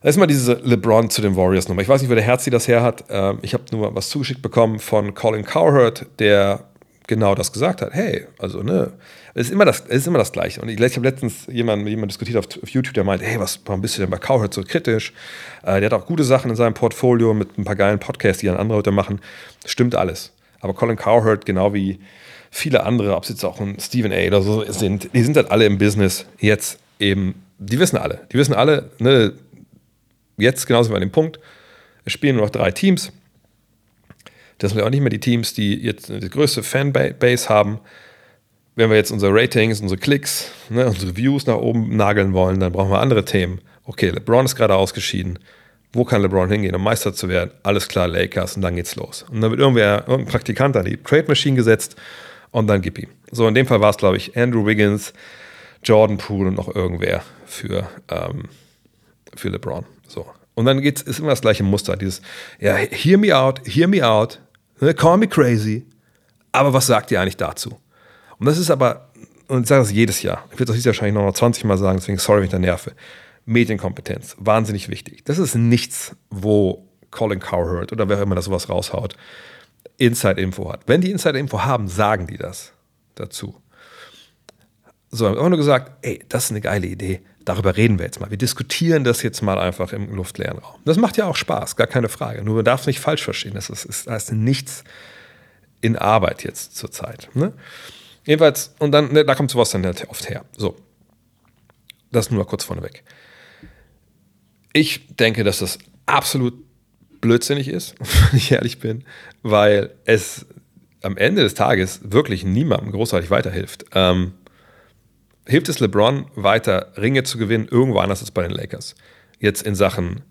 Erstmal diese LeBron zu den Warriors Nummer. Ich weiß nicht, wo der Herzi das her hat. Ähm, ich habe nur was zugeschickt bekommen von Colin Cowherd, der genau das gesagt hat. Hey, also ne, es ist immer das, ist immer das Gleiche. Und ich, ich habe letztens jemanden jemand diskutiert auf, auf, YouTube, der meinte, hey, was, warum bist du denn bei Cowherd so kritisch? Äh, der hat auch gute Sachen in seinem Portfolio mit ein paar geilen Podcasts, die dann andere Leute machen. Stimmt alles. Aber Colin Cowherd, genau wie viele andere, ob es jetzt auch ein Stephen A. oder so sind, die sind halt alle im Business jetzt eben, die wissen alle, die wissen alle, ne, jetzt genauso wie an dem Punkt, es spielen nur noch drei Teams. Das sind ja auch nicht mehr die Teams, die jetzt die größte Fanbase haben. Wenn wir jetzt unsere Ratings, unsere Klicks, ne, unsere Views nach oben nageln wollen, dann brauchen wir andere Themen. Okay, LeBron ist gerade ausgeschieden. Wo kann LeBron hingehen, um Meister zu werden? Alles klar, Lakers und dann geht's los. Und dann wird irgendwer, irgendein Praktikant an die Trade Machine gesetzt und dann gib ihm. So, in dem Fall war es, glaube ich, Andrew Wiggins, Jordan Poole und noch irgendwer für, ähm, für LeBron. So. Und dann geht's, ist immer das gleiche Muster, dieses, ja, hear me out, hear me out, ne, call me crazy, aber was sagt ihr eigentlich dazu? Und das ist aber, und ich sage das jedes Jahr, ich würde das wahrscheinlich noch 20 Mal sagen, deswegen sorry, wenn ich da nerve, Medienkompetenz, wahnsinnig wichtig. Das ist nichts, wo Colin Cowherd oder wer immer da sowas raushaut, Inside-Info hat. Wenn die Inside-Info haben, sagen die das dazu. So, haben immer nur gesagt, ey, das ist eine geile Idee darüber reden wir jetzt mal. Wir diskutieren das jetzt mal einfach im luftleeren Raum. Das macht ja auch Spaß, gar keine Frage. Nur man darf es nicht falsch verstehen. Das ist, ist, ist nichts in Arbeit jetzt zurzeit. Ne? Jedenfalls, und dann, ne, da kommt sowas dann halt oft her. So. Das nur mal kurz vorneweg. Ich denke, dass das absolut blödsinnig ist, wenn ich ehrlich bin, weil es am Ende des Tages wirklich niemandem großartig weiterhilft. Ähm, hilft es LeBron weiter, Ringe zu gewinnen, irgendwo anders als bei den Lakers. Jetzt in Sachen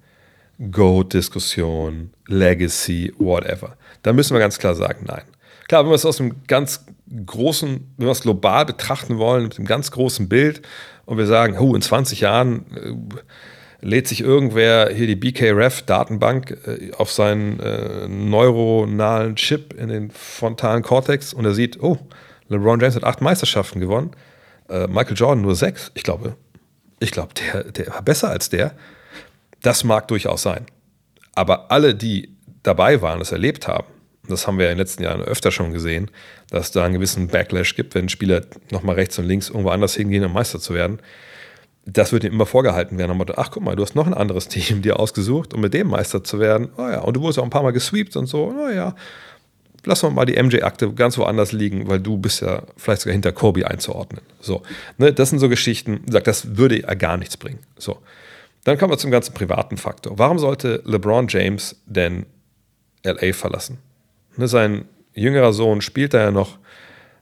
Goat-Diskussion, Legacy, whatever. Da müssen wir ganz klar sagen, nein. Klar, wenn wir es aus einem ganz großen, wenn wir es global betrachten wollen, mit einem ganz großen Bild und wir sagen, oh, in 20 Jahren äh, lädt sich irgendwer hier die BKRF-Datenbank äh, auf seinen äh, neuronalen Chip in den frontalen Cortex und er sieht, oh, LeBron James hat acht Meisterschaften gewonnen äh, Michael Jordan nur sechs. Ich glaube, ich glaube, der, der war besser als der. Das mag durchaus sein. Aber alle, die dabei waren, das erlebt haben, das haben wir in den letzten Jahren öfter schon gesehen, dass da einen gewissen Backlash gibt, wenn Spieler nochmal rechts und links irgendwo anders hingehen, um Meister zu werden. Das wird ihm immer vorgehalten werden. Motto, ach guck mal, du hast noch ein anderes Team dir ausgesucht, um mit dem Meister zu werden. Oh ja, und du wurdest auch ein paar Mal gesweept und so. Oh lass mal die MJ-Akte ganz woanders liegen, weil du bist ja vielleicht sogar hinter Kobe einzuordnen. So, ne, das sind so Geschichten, sagt, das würde ja gar nichts bringen. So, dann kommen wir zum ganzen privaten Faktor. Warum sollte LeBron James denn LA verlassen? Ne, sein jüngerer Sohn spielt da ja noch,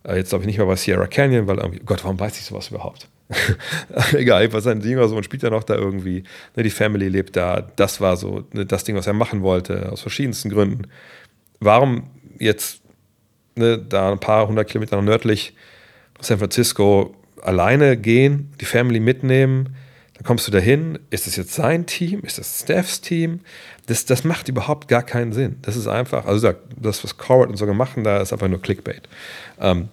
äh, jetzt glaube ich nicht mehr bei Sierra Canyon, weil irgendwie, Gott, warum weiß ich sowas überhaupt? Egal, weil sein jüngerer Sohn spielt ja noch da irgendwie, ne, die Family lebt da, das war so ne, das Ding, was er machen wollte, aus verschiedensten Gründen. Warum jetzt ne, da ein paar hundert Kilometer nördlich San Francisco alleine gehen, die Family mitnehmen, dann kommst du dahin. Ist das jetzt sein Team? Ist das Stephs Team? Das, das macht überhaupt gar keinen Sinn. Das ist einfach, also das, was Coward und so gemacht haben, da ist einfach nur Clickbait. Ähm,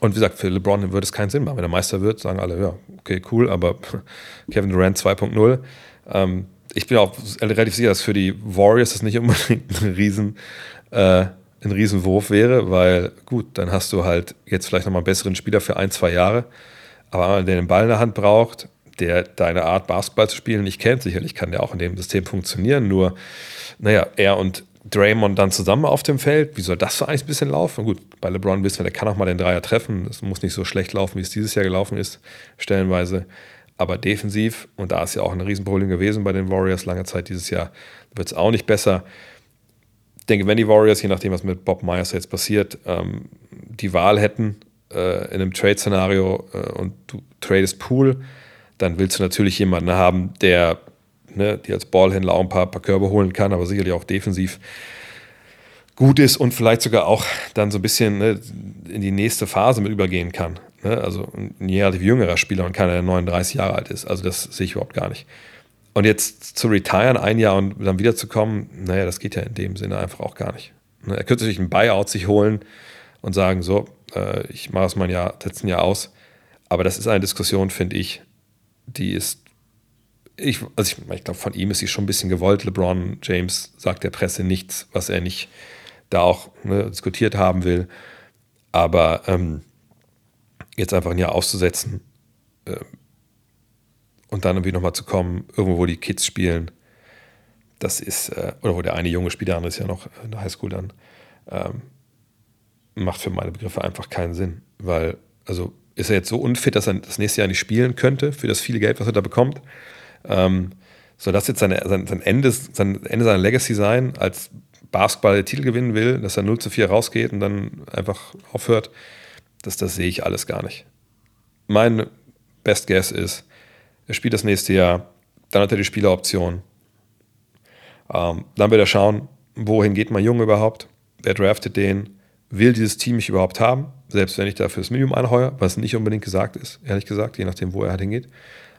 und wie gesagt, für LeBron würde es keinen Sinn machen. Wenn er Meister wird, sagen alle, ja, okay, cool, aber Kevin Durant 2.0. Ähm, ich bin auch relativ sicher, dass für die Warriors das nicht unbedingt ein riesen äh, ein Riesenwurf wäre, weil gut, dann hast du halt jetzt vielleicht nochmal einen besseren Spieler für ein, zwei Jahre, aber der den Ball in der Hand braucht, der deine Art Basketball zu spielen nicht kennt, sicherlich kann der auch in dem System funktionieren, nur, naja, er und Draymond dann zusammen auf dem Feld, wie soll das so eigentlich ein bisschen laufen? Gut, bei LeBron wissen wir, der kann auch mal den Dreier treffen, das muss nicht so schlecht laufen, wie es dieses Jahr gelaufen ist, stellenweise, aber defensiv, und da ist ja auch ein Riesenproblem gewesen bei den Warriors lange Zeit dieses Jahr, wird es auch nicht besser ich denke, wenn die Warriors, je nachdem, was mit Bob Myers jetzt passiert, ähm, die Wahl hätten äh, in einem Trade-Szenario äh, und du tradest Pool, dann willst du natürlich jemanden haben, der ne, die als Ballhändler auch ein paar, paar Körbe holen kann, aber sicherlich auch defensiv gut ist und vielleicht sogar auch dann so ein bisschen ne, in die nächste Phase mit übergehen kann. Ne? Also ein relativ jüngerer Spieler und keiner, der 39 Jahre alt ist. Also das sehe ich überhaupt gar nicht. Und jetzt zu retiren, ein Jahr und dann wiederzukommen, naja, das geht ja in dem Sinne einfach auch gar nicht. Ne, er könnte sich ein Buyout sich holen und sagen, so, äh, ich mache es mal ein Jahr, setze ein Jahr aus. Aber das ist eine Diskussion, finde ich, die ist, ich, also ich, ich glaube, von ihm ist sie schon ein bisschen gewollt. LeBron James sagt der Presse nichts, was er nicht da auch ne, diskutiert haben will. Aber ähm, jetzt einfach ein Jahr auszusetzen äh, und dann irgendwie nochmal zu kommen, irgendwo, wo die Kids spielen, das ist, äh, oder wo der eine junge Spieler, der andere ist ja noch in der Highschool dann, ähm, macht für meine Begriffe einfach keinen Sinn. Weil, also ist er jetzt so unfit, dass er das nächste Jahr nicht spielen könnte, für das viele Geld, was er da bekommt. Ähm, soll das jetzt seine, sein, sein, Ende, sein Ende seiner Legacy sein, als Basketball den Titel gewinnen will, dass er 0 zu 4 rausgeht und dann einfach aufhört? Das, das sehe ich alles gar nicht. Mein Best Guess ist, er spielt das nächste Jahr, dann hat er die Spieleroption. Ähm, dann wird er schauen, wohin geht mein Junge überhaupt? Wer draftet den? Will dieses Team mich überhaupt haben? Selbst wenn ich dafür das Minimum anheuere, was nicht unbedingt gesagt ist, ehrlich gesagt, je nachdem, wo er halt hingeht,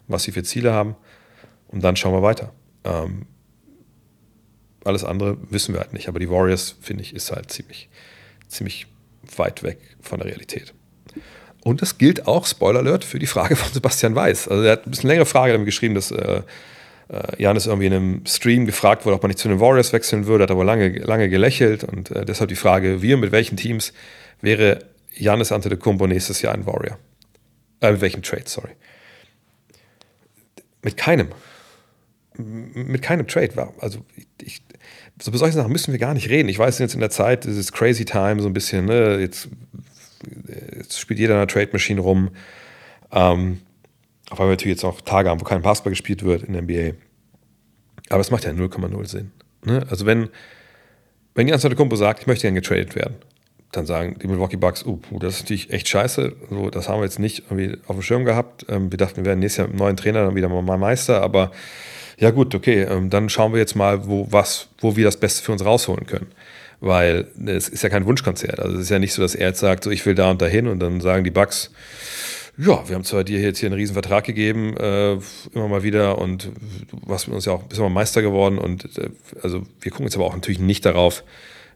was sie für Ziele haben. Und dann schauen wir weiter. Ähm, alles andere wissen wir halt nicht. Aber die Warriors, finde ich, ist halt ziemlich, ziemlich weit weg von der Realität. Und das gilt auch, Spoiler Alert, für die Frage von Sebastian Weiß. Also er hat ein bisschen längere Frage damit geschrieben, dass äh, äh, Janis irgendwie in einem Stream gefragt wurde, ob man nicht zu den Warriors wechseln würde, hat aber lange, lange gelächelt und äh, deshalb die Frage, und mit welchen Teams wäre Janis Antetokounmpo nächstes Jahr ein Warrior? Äh, mit welchem Trade, sorry. Mit keinem. Mit keinem Trade war. Also ich, so bei solchen Sachen müssen wir gar nicht reden. Ich weiß jetzt in der Zeit, dieses Crazy Time so ein bisschen, ne, jetzt, jetzt spielt jeder in einer Trade Machine rum. Ähm, auch weil wir natürlich jetzt auch Tage haben, wo kein Basketball gespielt wird in der NBA. Aber es macht ja 0,0 Sinn. Ne? Also wenn, wenn Jan Kumpel sagt, ich möchte gerne getradet werden, dann sagen die Milwaukee Bucks, uh, das ist natürlich echt scheiße. So, das haben wir jetzt nicht irgendwie auf dem Schirm gehabt. Ähm, wir dachten, wir werden nächstes Jahr mit einem neuen Trainer dann wieder mal Meister, aber ja gut, okay, ähm, dann schauen wir jetzt mal, wo, was, wo wir das Beste für uns rausholen können. Weil es ist ja kein Wunschkonzert. Also es ist ja nicht so, dass er jetzt sagt, so ich will da und dahin und dann sagen die Bucks, ja, wir haben zwar dir jetzt hier einen riesen Vertrag gegeben, äh, immer mal wieder und du warst mit uns ja auch bist mal Meister geworden und äh, also wir gucken jetzt aber auch natürlich nicht darauf,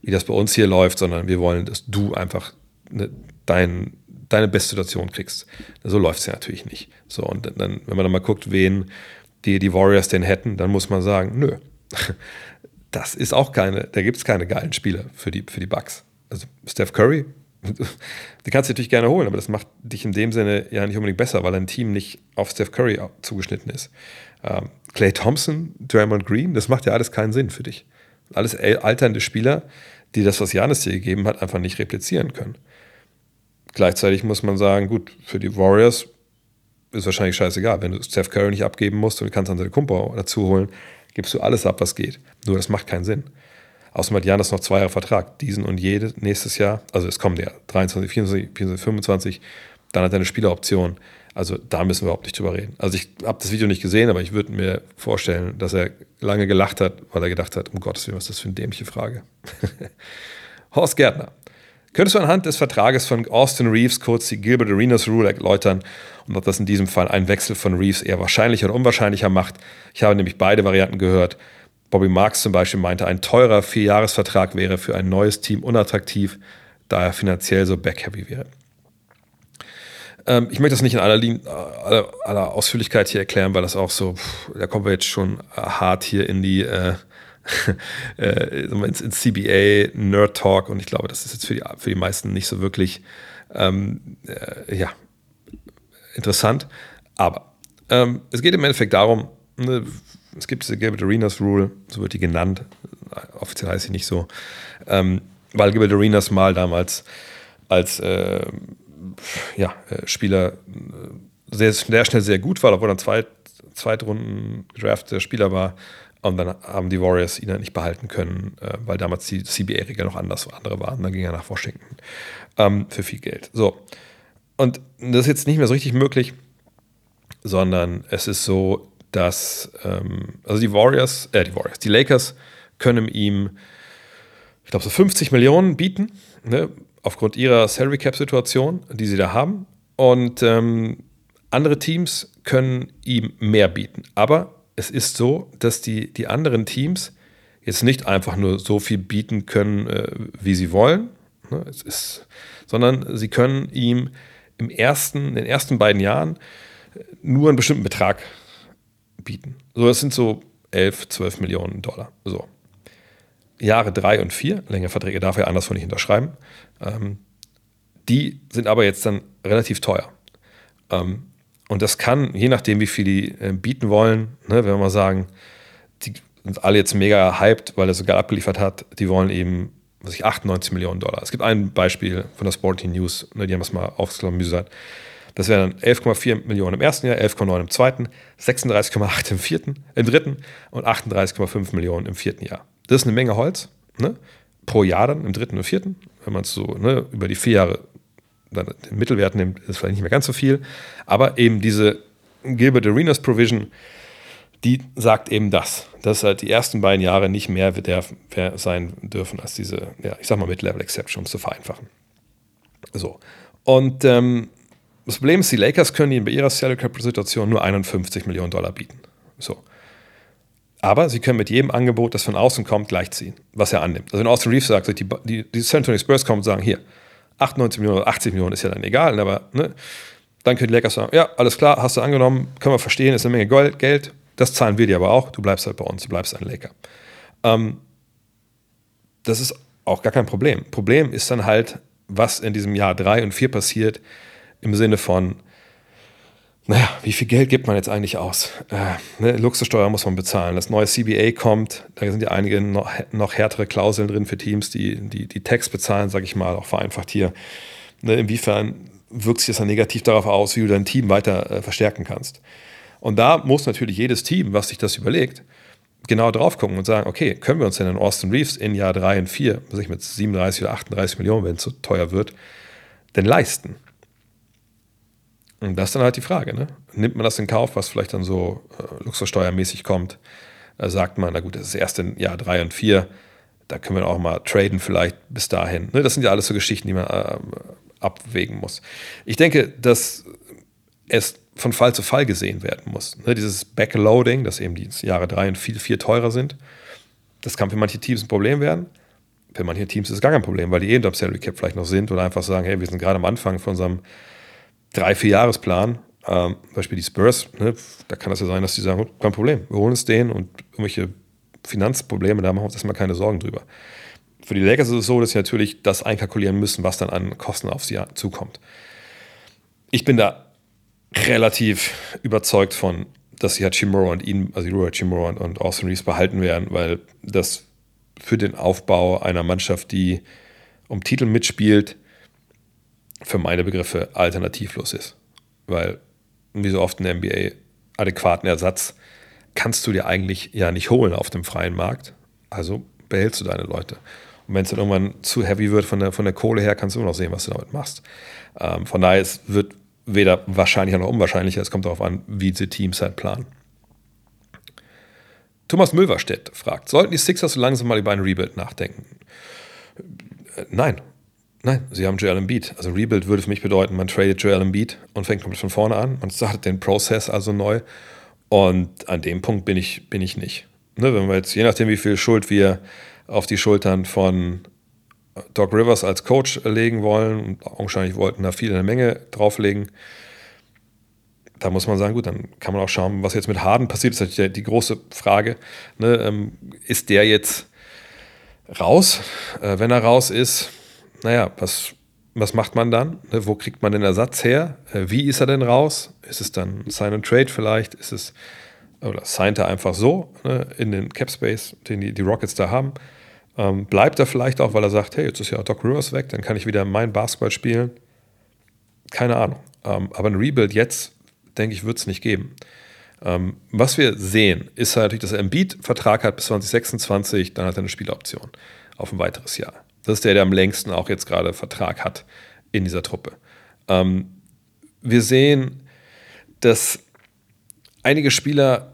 wie das bei uns hier läuft, sondern wir wollen, dass du einfach ne, dein, deine beste Situation kriegst. So läuft es ja natürlich nicht. So, und dann, wenn man dann mal guckt, wen die, die Warriors denn hätten, dann muss man sagen, nö. Das ist auch keine, da gibt es keine geilen Spieler für die, für die Bucks. Also Steph Curry, die kannst du natürlich gerne holen, aber das macht dich in dem Sinne ja nicht unbedingt besser, weil dein Team nicht auf Steph Curry zugeschnitten ist. Ähm, Clay Thompson, Draymond Green, das macht ja alles keinen Sinn für dich. Alles alternde Spieler, die das, was Janis dir gegeben hat, einfach nicht replizieren können. Gleichzeitig muss man sagen, gut, für die Warriors ist wahrscheinlich scheißegal. Wenn du Steph Curry nicht abgeben musst und kannst dann seine Kumpel dazu holen, gibst du alles ab, was geht. Nur das macht keinen Sinn. Außerdem hat Janis noch zwei Jahre Vertrag. Diesen und jedes nächstes Jahr. Also es kommt ja 23, 24, 24, 25. Dann hat er eine Spieleroption. Also da müssen wir überhaupt nicht drüber reden. Also ich habe das Video nicht gesehen, aber ich würde mir vorstellen, dass er lange gelacht hat, weil er gedacht hat, um Gottes Willen, was ist das für eine dämliche Frage. Horst Gärtner. Könntest du anhand des Vertrages von Austin Reeves kurz die Gilbert Arenas Rule erläutern und ob das in diesem Fall einen Wechsel von Reeves eher wahrscheinlicher oder unwahrscheinlicher macht? Ich habe nämlich beide Varianten gehört. Bobby Marks zum Beispiel meinte, ein teurer Vierjahresvertrag wäre für ein neues Team unattraktiv, da er finanziell so backheavy wäre. Ähm, ich möchte das nicht in aller, aller, aller, Ausführlichkeit hier erklären, weil das auch so, pff, da kommen wir jetzt schon hart hier in die äh, äh, ins, ins CBA Nerd Talk und ich glaube, das ist jetzt für die, für die meisten nicht so wirklich ähm, äh, ja, interessant. Aber ähm, es geht im Endeffekt darum, ne, es gibt diese Gilbert Arenas Rule, so wird die genannt, offiziell heißt sie nicht so, ähm, weil Gilbert Arenas mal damals als äh, ja, äh, Spieler äh, sehr, sehr schnell sehr gut war, obwohl er ein Zweit, Zweitrunden gedrafteter Spieler war. Und dann haben die Warriors ihn halt nicht behalten können, äh, weil damals die CBA-Regeln noch anders andere waren. Dann ging er nach Washington ähm, für viel Geld. So. Und das ist jetzt nicht mehr so richtig möglich, sondern es ist so, dass ähm, also die Warriors, äh, die Warriors, die Lakers können ihm, ich glaube, so 50 Millionen bieten, ne, aufgrund ihrer Salary Cap Situation, die sie da haben. Und ähm, andere Teams können ihm mehr bieten. Aber es ist so, dass die, die anderen Teams jetzt nicht einfach nur so viel bieten können, äh, wie sie wollen, ne, es ist, sondern sie können ihm im ersten, in den ersten beiden Jahren nur einen bestimmten Betrag bieten. So, das sind so 11, 12 Millionen Dollar. So. Jahre drei und vier, längere Verträge darf er anderswo nicht unterschreiben. Ähm, Die sind aber jetzt dann relativ teuer. Ähm, und das kann, je nachdem, wie viel die äh, bieten wollen, ne, wenn wir mal sagen, die sind alle jetzt mega hyped, weil er sogar abgeliefert hat, die wollen eben, was ich, 98 Millionen Dollar. Es gibt ein Beispiel von der Sporting News, ne, die haben es mal aufgeschlüsselt. Das wären dann 11,4 Millionen im ersten Jahr, 11,9 im zweiten, 36,8 im vierten, im dritten und 38,5 Millionen im vierten Jahr. Das ist eine Menge Holz, ne? Pro Jahr dann im dritten und vierten. Wenn man es so ne, über die vier Jahre dann den Mittelwert nimmt, ist vielleicht nicht mehr ganz so viel. Aber eben diese Gilbert Arenas Provision, die sagt eben das, dass halt die ersten beiden Jahre nicht mehr sein dürfen als diese, ja, ich sag mal Mid-Level Exception, um es zu vereinfachen. So. Und ähm, das Problem ist, die Lakers können ihnen bei ihrer Salary Cap Situation nur 51 Millionen Dollar bieten. So. Aber sie können mit jedem Angebot, das von außen kommt, gleichziehen, was er annimmt. Also wenn Austin Reeves sagt, die, die, die San Antonio Spurs kommen und sagen, hier, 98 Millionen oder 80 Millionen ist ja dann egal, aber ne, dann können die Lakers sagen, ja, alles klar, hast du angenommen, können wir verstehen, ist eine Menge Geld, das zahlen wir dir aber auch, du bleibst halt bei uns, du bleibst ein Laker. Ähm, das ist auch gar kein Problem. Problem ist dann halt, was in diesem Jahr 3 und 4 passiert, im Sinne von, naja, wie viel Geld gibt man jetzt eigentlich aus? Äh, ne, Luxussteuer muss man bezahlen. Das neue CBA kommt, da sind ja einige noch, noch härtere Klauseln drin für Teams, die die, die Tax bezahlen, sage ich mal, auch vereinfacht hier. Ne, inwiefern wirkt sich das dann negativ darauf aus, wie du dein Team weiter äh, verstärken kannst? Und da muss natürlich jedes Team, was sich das überlegt, genau drauf gucken und sagen, okay, können wir uns denn in Austin Reeves in Jahr 3 und 4, was ich mit 37 oder 38 Millionen, wenn es so teuer wird, denn leisten? Und das ist dann halt die Frage, ne? Nimmt man das in Kauf, was vielleicht dann so äh, luxussteuermäßig kommt? Da sagt man, na gut, das ist erst in Jahr drei und vier, da können wir auch mal traden vielleicht bis dahin. Ne? Das sind ja alles so Geschichten, die man äh, abwägen muss. Ich denke, dass es von Fall zu Fall gesehen werden muss. Ne? Dieses Backloading, dass eben die Jahre drei und vier, vier teurer sind, das kann für manche Teams ein Problem werden. Für manche Teams ist es gar kein Problem, weil die eh unter Salary Cap vielleicht noch sind oder einfach sagen, hey, wir sind gerade am Anfang von unserem drei, vier Jahresplan, ähm, zum Beispiel die Spurs, ne, da kann es ja sein, dass die sagen, kein Problem, wir holen es denen und irgendwelche Finanzprobleme, da machen wir uns erstmal keine Sorgen drüber. Für die Lakers ist es so, dass sie natürlich das einkalkulieren müssen, was dann an Kosten auf sie zukommt. Ich bin da relativ überzeugt von, dass sie Hachimura und ihn, also Rua Hachimura und Austin Reeves behalten werden, weil das für den Aufbau einer Mannschaft, die um Titel mitspielt, für meine Begriffe alternativlos ist. Weil, wie so oft in der NBA, adäquaten Ersatz kannst du dir eigentlich ja nicht holen auf dem freien Markt. Also behältst du deine Leute. Und wenn es dann irgendwann zu heavy wird von der, von der Kohle her, kannst du immer noch sehen, was du damit machst. Ähm, von daher es wird weder wahrscheinlicher noch unwahrscheinlicher. Es kommt darauf an, wie diese Teams halt planen. Thomas Mülverstedt fragt, sollten die Sixers so langsam mal über ein Rebuild nachdenken? Äh, nein, Nein, sie haben Joel Embiid. Also Rebuild würde für mich bedeuten, man tradet Joel Embiid und fängt komplett von vorne an. Man startet den Prozess also neu. Und an dem Punkt bin ich, bin ich nicht. Ne, wenn wir jetzt, je nachdem, wie viel Schuld wir auf die Schultern von Doc Rivers als Coach legen wollen, und wahrscheinlich wollten da viele eine Menge drauflegen, da muss man sagen, gut, dann kann man auch schauen, was jetzt mit Harden passiert. Das ist natürlich die große Frage. Ne, ähm, ist der jetzt raus? Äh, wenn er raus ist, naja, was, was macht man dann? Ne, wo kriegt man den Ersatz her? Äh, wie ist er denn raus? Ist es dann Sign and Trade vielleicht? Ist es, oder signed er einfach so ne, in den Cap Space, den die, die Rockets da haben? Ähm, bleibt er vielleicht auch, weil er sagt, hey, jetzt ist ja Doc Rivers weg, dann kann ich wieder mein Basketball spielen? Keine Ahnung. Ähm, aber ein Rebuild jetzt, denke ich, wird es nicht geben. Ähm, was wir sehen, ist halt natürlich, dass er einen Beat-Vertrag hat bis 2026, dann hat er eine Spieloption auf ein weiteres Jahr. Das ist der, der am längsten auch jetzt gerade Vertrag hat in dieser Truppe. Ähm, wir sehen, dass einige Spieler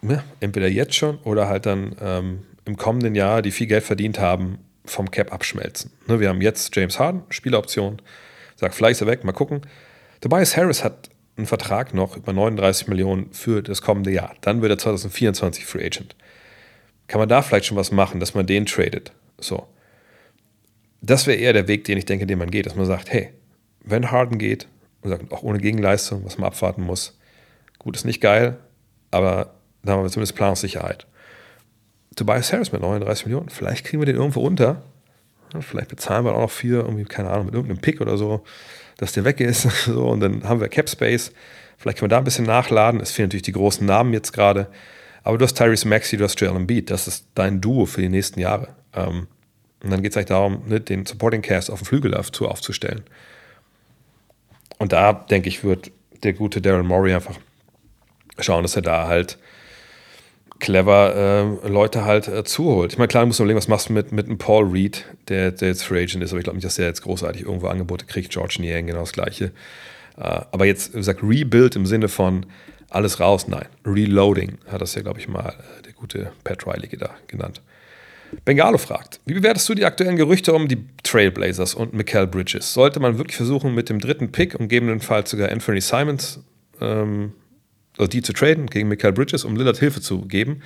ja, entweder jetzt schon oder halt dann ähm, im kommenden Jahr, die viel Geld verdient haben, vom Cap abschmelzen. Ne, wir haben jetzt James Harden, Spieleroption, sagt, vielleicht ist er weg, mal gucken. Tobias Harris hat einen Vertrag noch über 39 Millionen für das kommende Jahr. Dann wird er 2024 Free Agent. Kann man da vielleicht schon was machen, dass man den tradet? So das wäre eher der Weg, den ich denke, den man geht, dass man sagt, hey, wenn Harden geht, und sagt, auch ohne Gegenleistung, was man abwarten muss, gut, ist nicht geil, aber da haben wir zumindest Planungssicherheit. Tobias Harris mit 39 Millionen, vielleicht kriegen wir den irgendwo unter. Vielleicht bezahlen wir auch noch für, irgendwie, keine Ahnung, mit irgendeinem Pick oder so, dass der weg ist. So, und dann haben wir Cap Space. Vielleicht können wir da ein bisschen nachladen. Es fehlen natürlich die großen Namen jetzt gerade. Aber du hast Tyrese Maxey, du hast Joel Embiid. Das ist dein Duo für die nächsten Jahre. Ähm, und dann geht es eigentlich darum, ne, den Supporting Cast auf dem Flügel aufzustellen. Und da, denke ich, wird der gute Darren Murray einfach schauen, dass er da halt clever äh, Leute halt äh, zuholt. Ich meine, klar, du musst überlegen, was machst du mit, mit einem Paul Reed, der, der jetzt Free Agent ist, aber ich glaube nicht, dass er jetzt großartig irgendwo Angebote kriegt. George Niang, genau das Gleiche. Äh, aber jetzt, wie gesagt, Rebuild im Sinne von alles raus, nein. Reloading hat das ja, glaube ich, mal äh, der gute Pat Riley da genannt. Bengalo fragt, wie bewertest du die aktuellen Gerüchte um die Trailblazers und Mikael Bridges? Sollte man wirklich versuchen, mit dem dritten Pick und gegebenenfalls sogar Anthony Simons ähm, also die zu traden gegen Mikael Bridges, um Lillard Hilfe zu geben?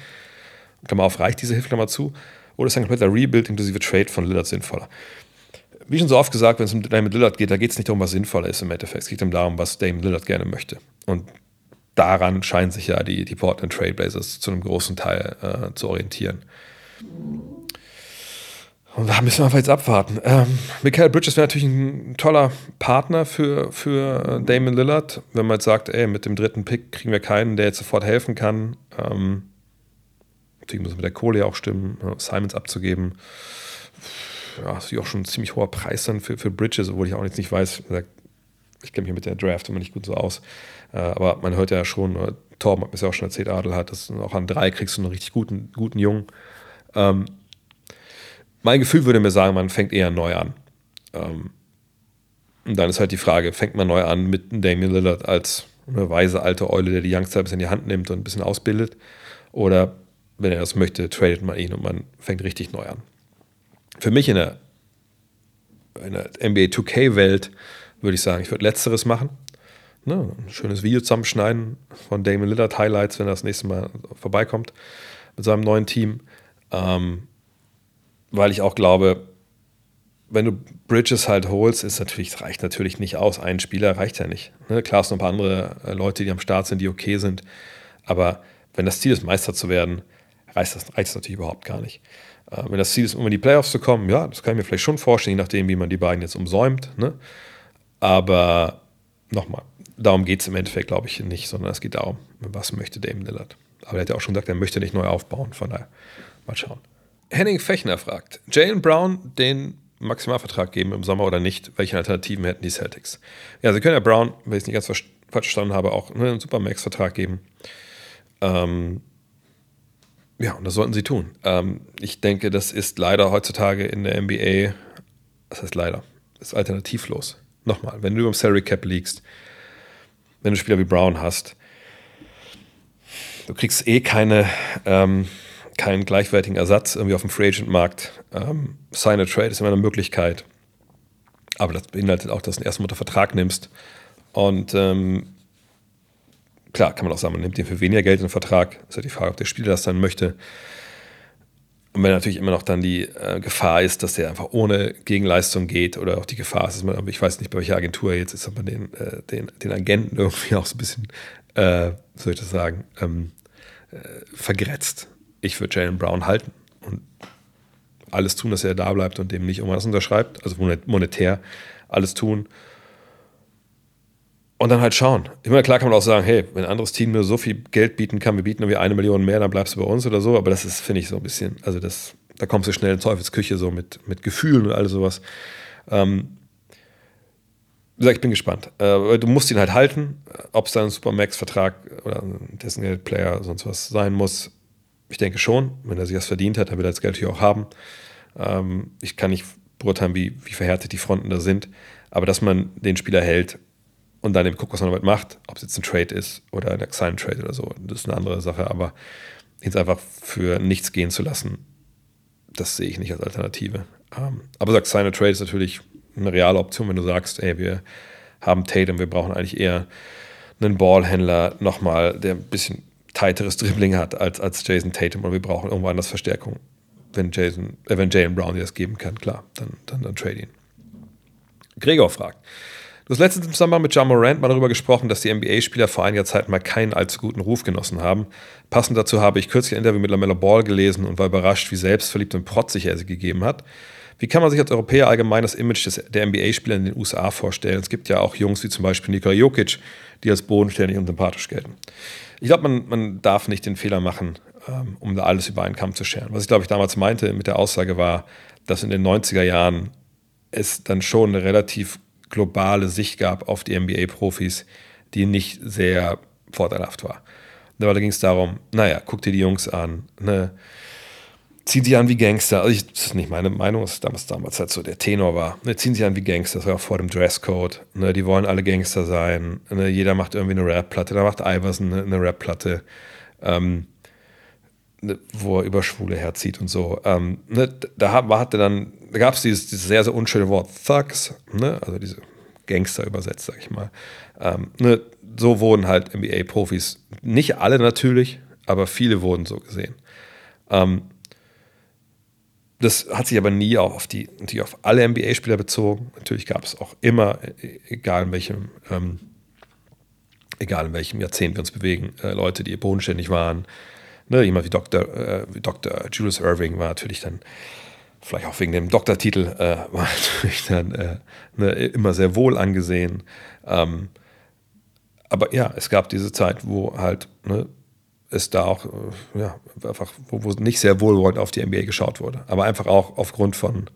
Klammer auf, reicht diese Hilfe Klammer zu? Oder ist ein kompletter Rebuild inklusive Trade von Lillard sinnvoller? Wie schon so oft gesagt, wenn es um Damon Lillard geht, da geht es nicht darum, was sinnvoller ist im Endeffekt. Es geht darum, was Damon Lillard gerne möchte. Und daran scheinen sich ja die, die Portland Trailblazers zu einem großen Teil äh, zu orientieren. Und da müssen wir einfach jetzt abwarten. Ähm, Michael Bridges wäre natürlich ein toller Partner für, für Damon Lillard, wenn man jetzt sagt, ey, mit dem dritten Pick kriegen wir keinen, der jetzt sofort helfen kann. Ähm, natürlich muss mit der Kohle ja auch stimmen, Simons abzugeben. Ja, das ist auch schon ein ziemlich hoher Preis dann für, für Bridges, obwohl ich auch jetzt nicht weiß, ich kenne mich mit der Draft immer nicht gut so aus. Äh, aber man hört ja schon, äh, Torben hat mir ja auch schon erzählt, Adel hat, dass auch an drei kriegst du einen richtig guten, guten Jungen. Ähm, mein Gefühl würde mir sagen, man fängt eher neu an. Ähm, und dann ist halt die Frage, fängt man neu an mit Damian Lillard als eine weise alte Eule, der die Youngster ein bisschen in die Hand nimmt und ein bisschen ausbildet? Oder wenn er das möchte, tradet man ihn und man fängt richtig neu an. Für mich in der, in der NBA 2K-Welt würde ich sagen, ich würde Letzteres machen. Ne, ein schönes Video zusammenschneiden von Damon Lillard Highlights, wenn er das nächste Mal vorbeikommt mit seinem neuen Team. Ähm, weil ich auch glaube, wenn du Bridges halt holst, ist natürlich, reicht natürlich nicht aus. Ein Spieler reicht ja nicht. Ne? Klar, es sind ein paar andere äh, Leute, die am Start sind, die okay sind. Aber wenn das Ziel ist, Meister zu werden, reicht das, reicht das natürlich überhaupt gar nicht. Äh, wenn das Ziel ist, um in die Playoffs zu kommen, ja, das kann ich mir vielleicht schon vorstellen, je nachdem, wie man die beiden jetzt umsäumt. Ne? Aber nochmal, darum geht es im Endeffekt, glaube ich, nicht, sondern es geht darum, was möchte Damon Lillard. Aber er hat ja auch schon gesagt, er möchte nicht neu aufbauen. Von daher, mal schauen. Henning Fechner fragt, Jalen Brown den Maximalvertrag geben im Sommer oder nicht? Welche Alternativen hätten die Celtics? Ja, sie können ja Brown, wenn ich es nicht ganz falsch verstanden habe, auch einen Supermax-Vertrag geben. Ähm, ja, und das sollten sie tun. Ähm, ich denke, das ist leider heutzutage in der NBA, das heißt leider, ist alternativlos. Nochmal, wenn du im Salary Cap liegst, wenn du Spieler wie Brown hast, du kriegst eh keine ähm, keinen gleichwertigen Ersatz irgendwie auf dem Free Agent Markt. Ähm, Sign a Trade ist immer eine Möglichkeit. Aber das beinhaltet auch, dass du einen ersten unter Vertrag nimmst. Und ähm, klar, kann man auch sagen, man nimmt den für weniger Geld in den Vertrag. Ist ja die Frage, ob der Spieler das dann möchte. Und wenn natürlich immer noch dann die äh, Gefahr ist, dass der einfach ohne Gegenleistung geht oder auch die Gefahr ist, dass man, ich weiß nicht, bei welcher Agentur jetzt ist, aber den, äh, den, den Agenten irgendwie auch so ein bisschen, äh, soll ich das sagen, ähm, äh, vergrätzt ich würde Jalen Brown halten und alles tun, dass er da bleibt und dem nicht irgendwas unterschreibt, also monetär alles tun. Und dann halt schauen. Meine, klar kann man auch sagen, hey, wenn ein anderes Team nur so viel Geld bieten kann, wir bieten irgendwie eine Million mehr, dann bleibst du bei uns oder so. Aber das ist, finde ich, so ein bisschen, also das, da kommst du schnell in Teufelsküche so mit, mit Gefühlen und all sowas. Ähm, wie gesagt, ich bin gespannt. Äh, du musst ihn halt halten, ob es dann ein Supermax-Vertrag oder ein Designated-Player sonst was sein muss, ich denke schon, wenn er sich das verdient hat, dann wird er das Geld hier auch haben. Ähm, ich kann nicht beurteilen, wie, wie verhärtet die Fronten da sind, aber dass man den Spieler hält und dann eben guckt, was man damit macht, ob es jetzt ein Trade ist oder ein Sign Trade oder so, das ist eine andere Sache, aber jetzt einfach für nichts gehen zu lassen, das sehe ich nicht als Alternative. Ähm, aber sag, Sign Trade ist natürlich eine reale Option, wenn du sagst, ey, wir haben Tatum, wir brauchen eigentlich eher einen Ballhändler nochmal, der ein bisschen tightes Dribbling hat als, als Jason Tatum und wir brauchen irgendwo anders Verstärkung. Wenn Jason, äh, wenn Jalen Brown dir das geben kann, klar, dann, dann, dann trade ihn. Gregor fragt. Du hast letztens im Zusammenhang mit John Morant mal darüber gesprochen, dass die NBA-Spieler vor einiger Zeit mal keinen allzu guten Ruf genossen haben. Passend dazu habe ich kürzlich ein Interview mit LaMelo Ball gelesen und war überrascht, wie selbstverliebt und protzig er sie gegeben hat. Wie kann man sich als Europäer allgemein das Image des, der NBA-Spieler in den USA vorstellen? Es gibt ja auch Jungs wie zum Beispiel Nikola Jokic, die als bodenständig und sympathisch gelten. Ich glaube, man, man darf nicht den Fehler machen, ähm, um da alles über einen Kamm zu scheren. Was ich, glaube ich, damals meinte mit der Aussage war, dass in den 90er Jahren es dann schon eine relativ globale Sicht gab auf die NBA-Profis, die nicht sehr vorteilhaft war. Da ging es darum, naja, guck dir die Jungs an, ne? Ziehen sich an wie Gangster. Also ich, das ist nicht meine Meinung, das ist damals, damals halt so der Tenor war. Ne, ziehen sich an wie Gangster, das war vor dem Dresscode. Ne, die wollen alle Gangster sein. Ne, jeder macht irgendwie eine Rap-Platte, da macht Iverson eine, eine Rap-Platte. Ähm, ne, wo er über Schwule herzieht und so. Ähm, ne, da hatte dann, da gab es dieses, dieses, sehr, sehr unschöne Wort Thugs, ne, also diese Gangster übersetzt, sag ich mal. Ähm, ne, so wurden halt NBA-Profis, nicht alle natürlich, aber viele wurden so gesehen. Ähm, das hat sich aber nie auf die, natürlich auf alle NBA-Spieler bezogen. Natürlich gab es auch immer, egal in welchem, ähm, egal in welchem Jahrzehnt wir uns bewegen, äh, Leute, die bodenständig waren. Ne, jemand wie Dr., äh, wie Dr. Julius Irving war natürlich dann, vielleicht auch wegen dem Doktortitel, äh, war natürlich dann äh, ne, immer sehr wohl angesehen. Ähm, aber ja, es gab diese Zeit, wo halt ne, es da auch, äh, ja, einfach, wo, wo nicht sehr wohlwollend auf die NBA geschaut wurde. Aber einfach auch aufgrund von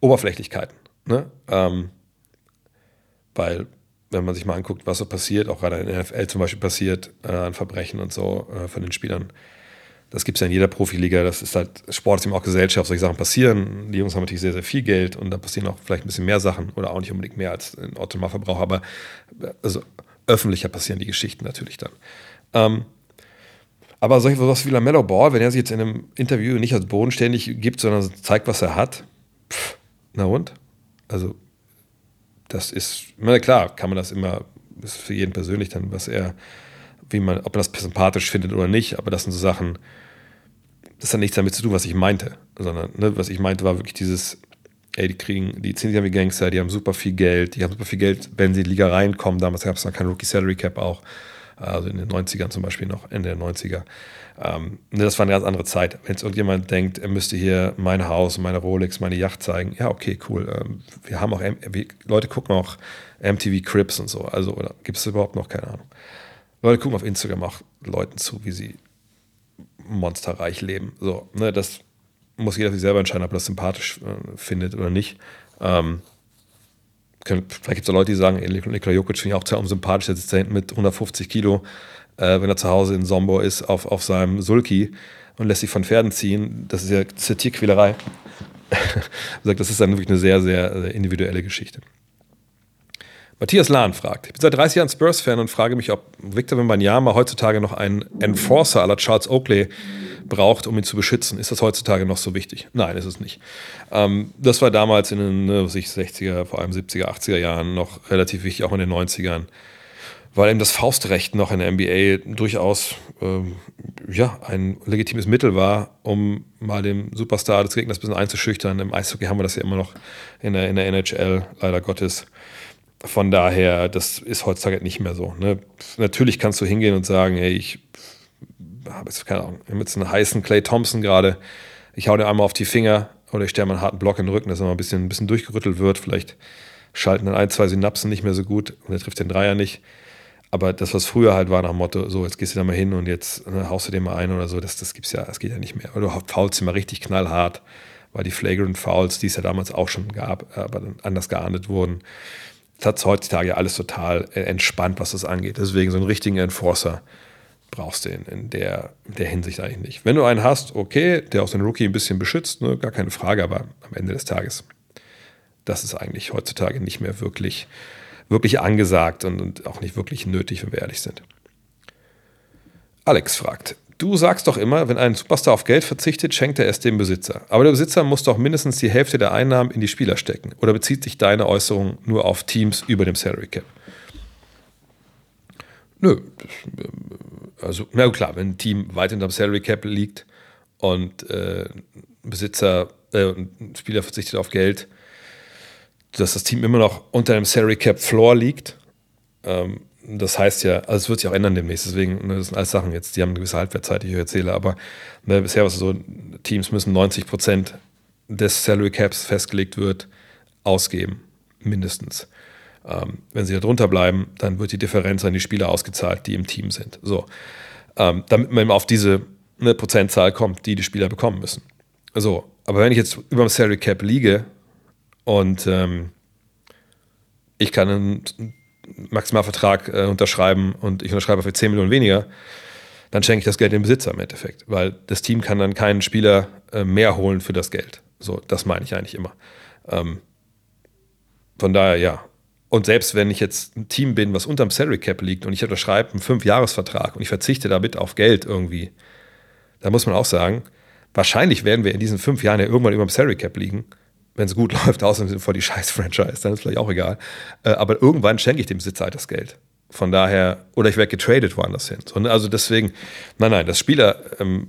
Oberflächlichkeiten. Ne? Ähm, weil, wenn man sich mal anguckt, was so passiert, auch gerade in der NFL zum Beispiel passiert, äh, an Verbrechen und so äh, von den Spielern, das gibt es ja in jeder Profiliga. Das ist halt, Sport ist eben auch Gesellschaft, solche Sachen passieren. Die Jungs haben natürlich sehr, sehr viel Geld und da passieren auch vielleicht ein bisschen mehr Sachen oder auch nicht unbedingt mehr als ein Autonomalverbrauch, aber also öffentlicher passieren die Geschichten natürlich dann. Ähm, aber solche was wie Lamello Ball, wenn er sich jetzt in einem Interview nicht als bodenständig gibt, sondern zeigt, was er hat, pff, na und? Also, das ist, na klar, kann man das immer, ist für jeden persönlich dann, was er, wie man, ob man das sympathisch findet oder nicht, aber das sind so Sachen, das hat nichts damit zu tun, was ich meinte, sondern ne, was ich meinte, war wirklich dieses, ey, die kriegen, die ziehen sich an wie Gangster, die haben super viel Geld, die haben super viel Geld, wenn sie in die Liga reinkommen. Damals gab es noch kein Rookie Salary Cap auch also in den 90ern zum Beispiel noch, Ende der 90er. Ähm, ne, das war eine ganz andere Zeit. Wenn jetzt irgendjemand denkt, er müsste hier mein Haus, meine Rolex, meine Yacht zeigen, ja, okay, cool. Ähm, wir haben auch, wir, Leute gucken auch MTV Crips und so, also, gibt es überhaupt noch, keine Ahnung. Leute gucken auf Instagram auch Leuten zu, wie sie monsterreich leben. So, ne, das muss jeder sich selber entscheiden, ob er das sympathisch äh, findet oder nicht. Ähm, vielleicht gibt es Leute, die sagen, Nikola Jokic finde ich auch sehr sympathisch, der sitzt da hinten mit 150 Kilo, äh, wenn er zu Hause in Sombo ist, auf, auf seinem Sulki und lässt sich von Pferden ziehen. Das ist ja, das ist ja Tierquälerei. das ist dann wirklich eine sehr, sehr individuelle Geschichte. Matthias Lahn fragt, ich bin seit 30 Jahren Spurs-Fan und frage mich, ob Victor Wembanyama heutzutage noch einen Enforcer aller Charles Oakley braucht, um ihn zu beschützen. Ist das heutzutage noch so wichtig? Nein, ist es nicht. Ähm, das war damals in den ne, 60er, vor allem 70er, 80er Jahren noch relativ wichtig, auch in den 90ern, weil eben das Faustrecht noch in der NBA durchaus ähm, ja, ein legitimes Mittel war, um mal den Superstar des Gegners ein bisschen einzuschüchtern. Im Eishockey haben wir das ja immer noch in der, in der NHL, leider Gottes. Von daher, das ist heutzutage nicht mehr so. Ne? Natürlich kannst du hingehen und sagen, hey, ich habe jetzt keine Ahnung, mit so einem heißen Clay Thompson gerade, ich hau dir einmal auf die Finger oder ich stelle mal einen harten Block in den Rücken, dass er mal ein bisschen, ein bisschen durchgerüttelt wird. Vielleicht schalten dann ein, zwei Synapsen nicht mehr so gut und er trifft den Dreier nicht. Aber das, was früher halt war nach dem Motto, so, jetzt gehst du da mal hin und jetzt ne, haust du den mal ein oder so, das, das gibt's ja, das geht ja nicht mehr. Oder du faulst mal richtig knallhart, weil die Flagrant Fouls, die es ja damals auch schon gab, aber dann anders geahndet wurden, hat heutzutage alles total äh, entspannt, was das angeht. Deswegen so einen richtigen Enforcer brauchst du in, in, der, der Hinsicht eigentlich nicht. Wenn du einen hast, okay, der auch den Rookie ein bisschen beschützt, ne, gar keine Frage, aber am Ende des Tages, das ist eigentlich heutzutage nicht mehr wirklich, wirklich angesagt und, und auch nicht wirklich nötig, wenn wir ehrlich sind. Alex fragt, Du sagst doch immer, wenn ein Superstar auf Geld verzichtet, schenkt er es dem Besitzer. Aber der Besitzer muss doch mindestens die Hälfte der Einnahmen in die Spieler stecken. Oder bezieht sich deine Äußerung nur auf Teams über dem Salary Cap? Nö. Also, na klar, wenn ein Team weit hinterm Salary Cap liegt und äh, Besitzer, äh, ein Spieler verzichtet auf Geld, dass das Team immer noch unter dem Salary Cap Floor liegt, ähm, das heißt ja, also es wird sich auch ändern demnächst, deswegen, ne, das sind alles Sachen jetzt, die haben eine gewisse Halbwertzeit, die ich erzähle, aber ne, bisher war es so, Teams müssen 90 Prozent des Salary Caps festgelegt wird, ausgeben. Mindestens. Ähm, wenn sie da drunter bleiben, dann wird die Differenz an die Spieler ausgezahlt, die im Team sind. So. Ähm, damit man auf diese eine Prozentzahl kommt, die die Spieler bekommen müssen. So, aber wenn ich jetzt über dem Salary Cap liege und ähm, ich kann einen Maximalvertrag äh, unterschreiben und ich unterschreibe für 10 Millionen weniger, dann schenke ich das Geld dem Besitzer im Endeffekt, weil das Team kann dann keinen Spieler äh, mehr holen für das Geld. So, das meine ich eigentlich immer. Ähm, von daher, ja. Und selbst wenn ich jetzt ein Team bin, was unterm Salary Cap liegt und ich unterschreibe einen Fünfjahresvertrag und ich verzichte damit auf Geld irgendwie, da muss man auch sagen, wahrscheinlich werden wir in diesen fünf Jahren ja irgendwann über dem Salary Cap liegen. Wenn es gut läuft, außer sind vor die Scheiß-Franchise, dann ist vielleicht auch egal. Äh, aber irgendwann schenke ich dem Besitzer halt das Geld. Von daher, oder ich werde getradet woanders hin. Ne, also deswegen, nein, nein, das Spieler, ähm,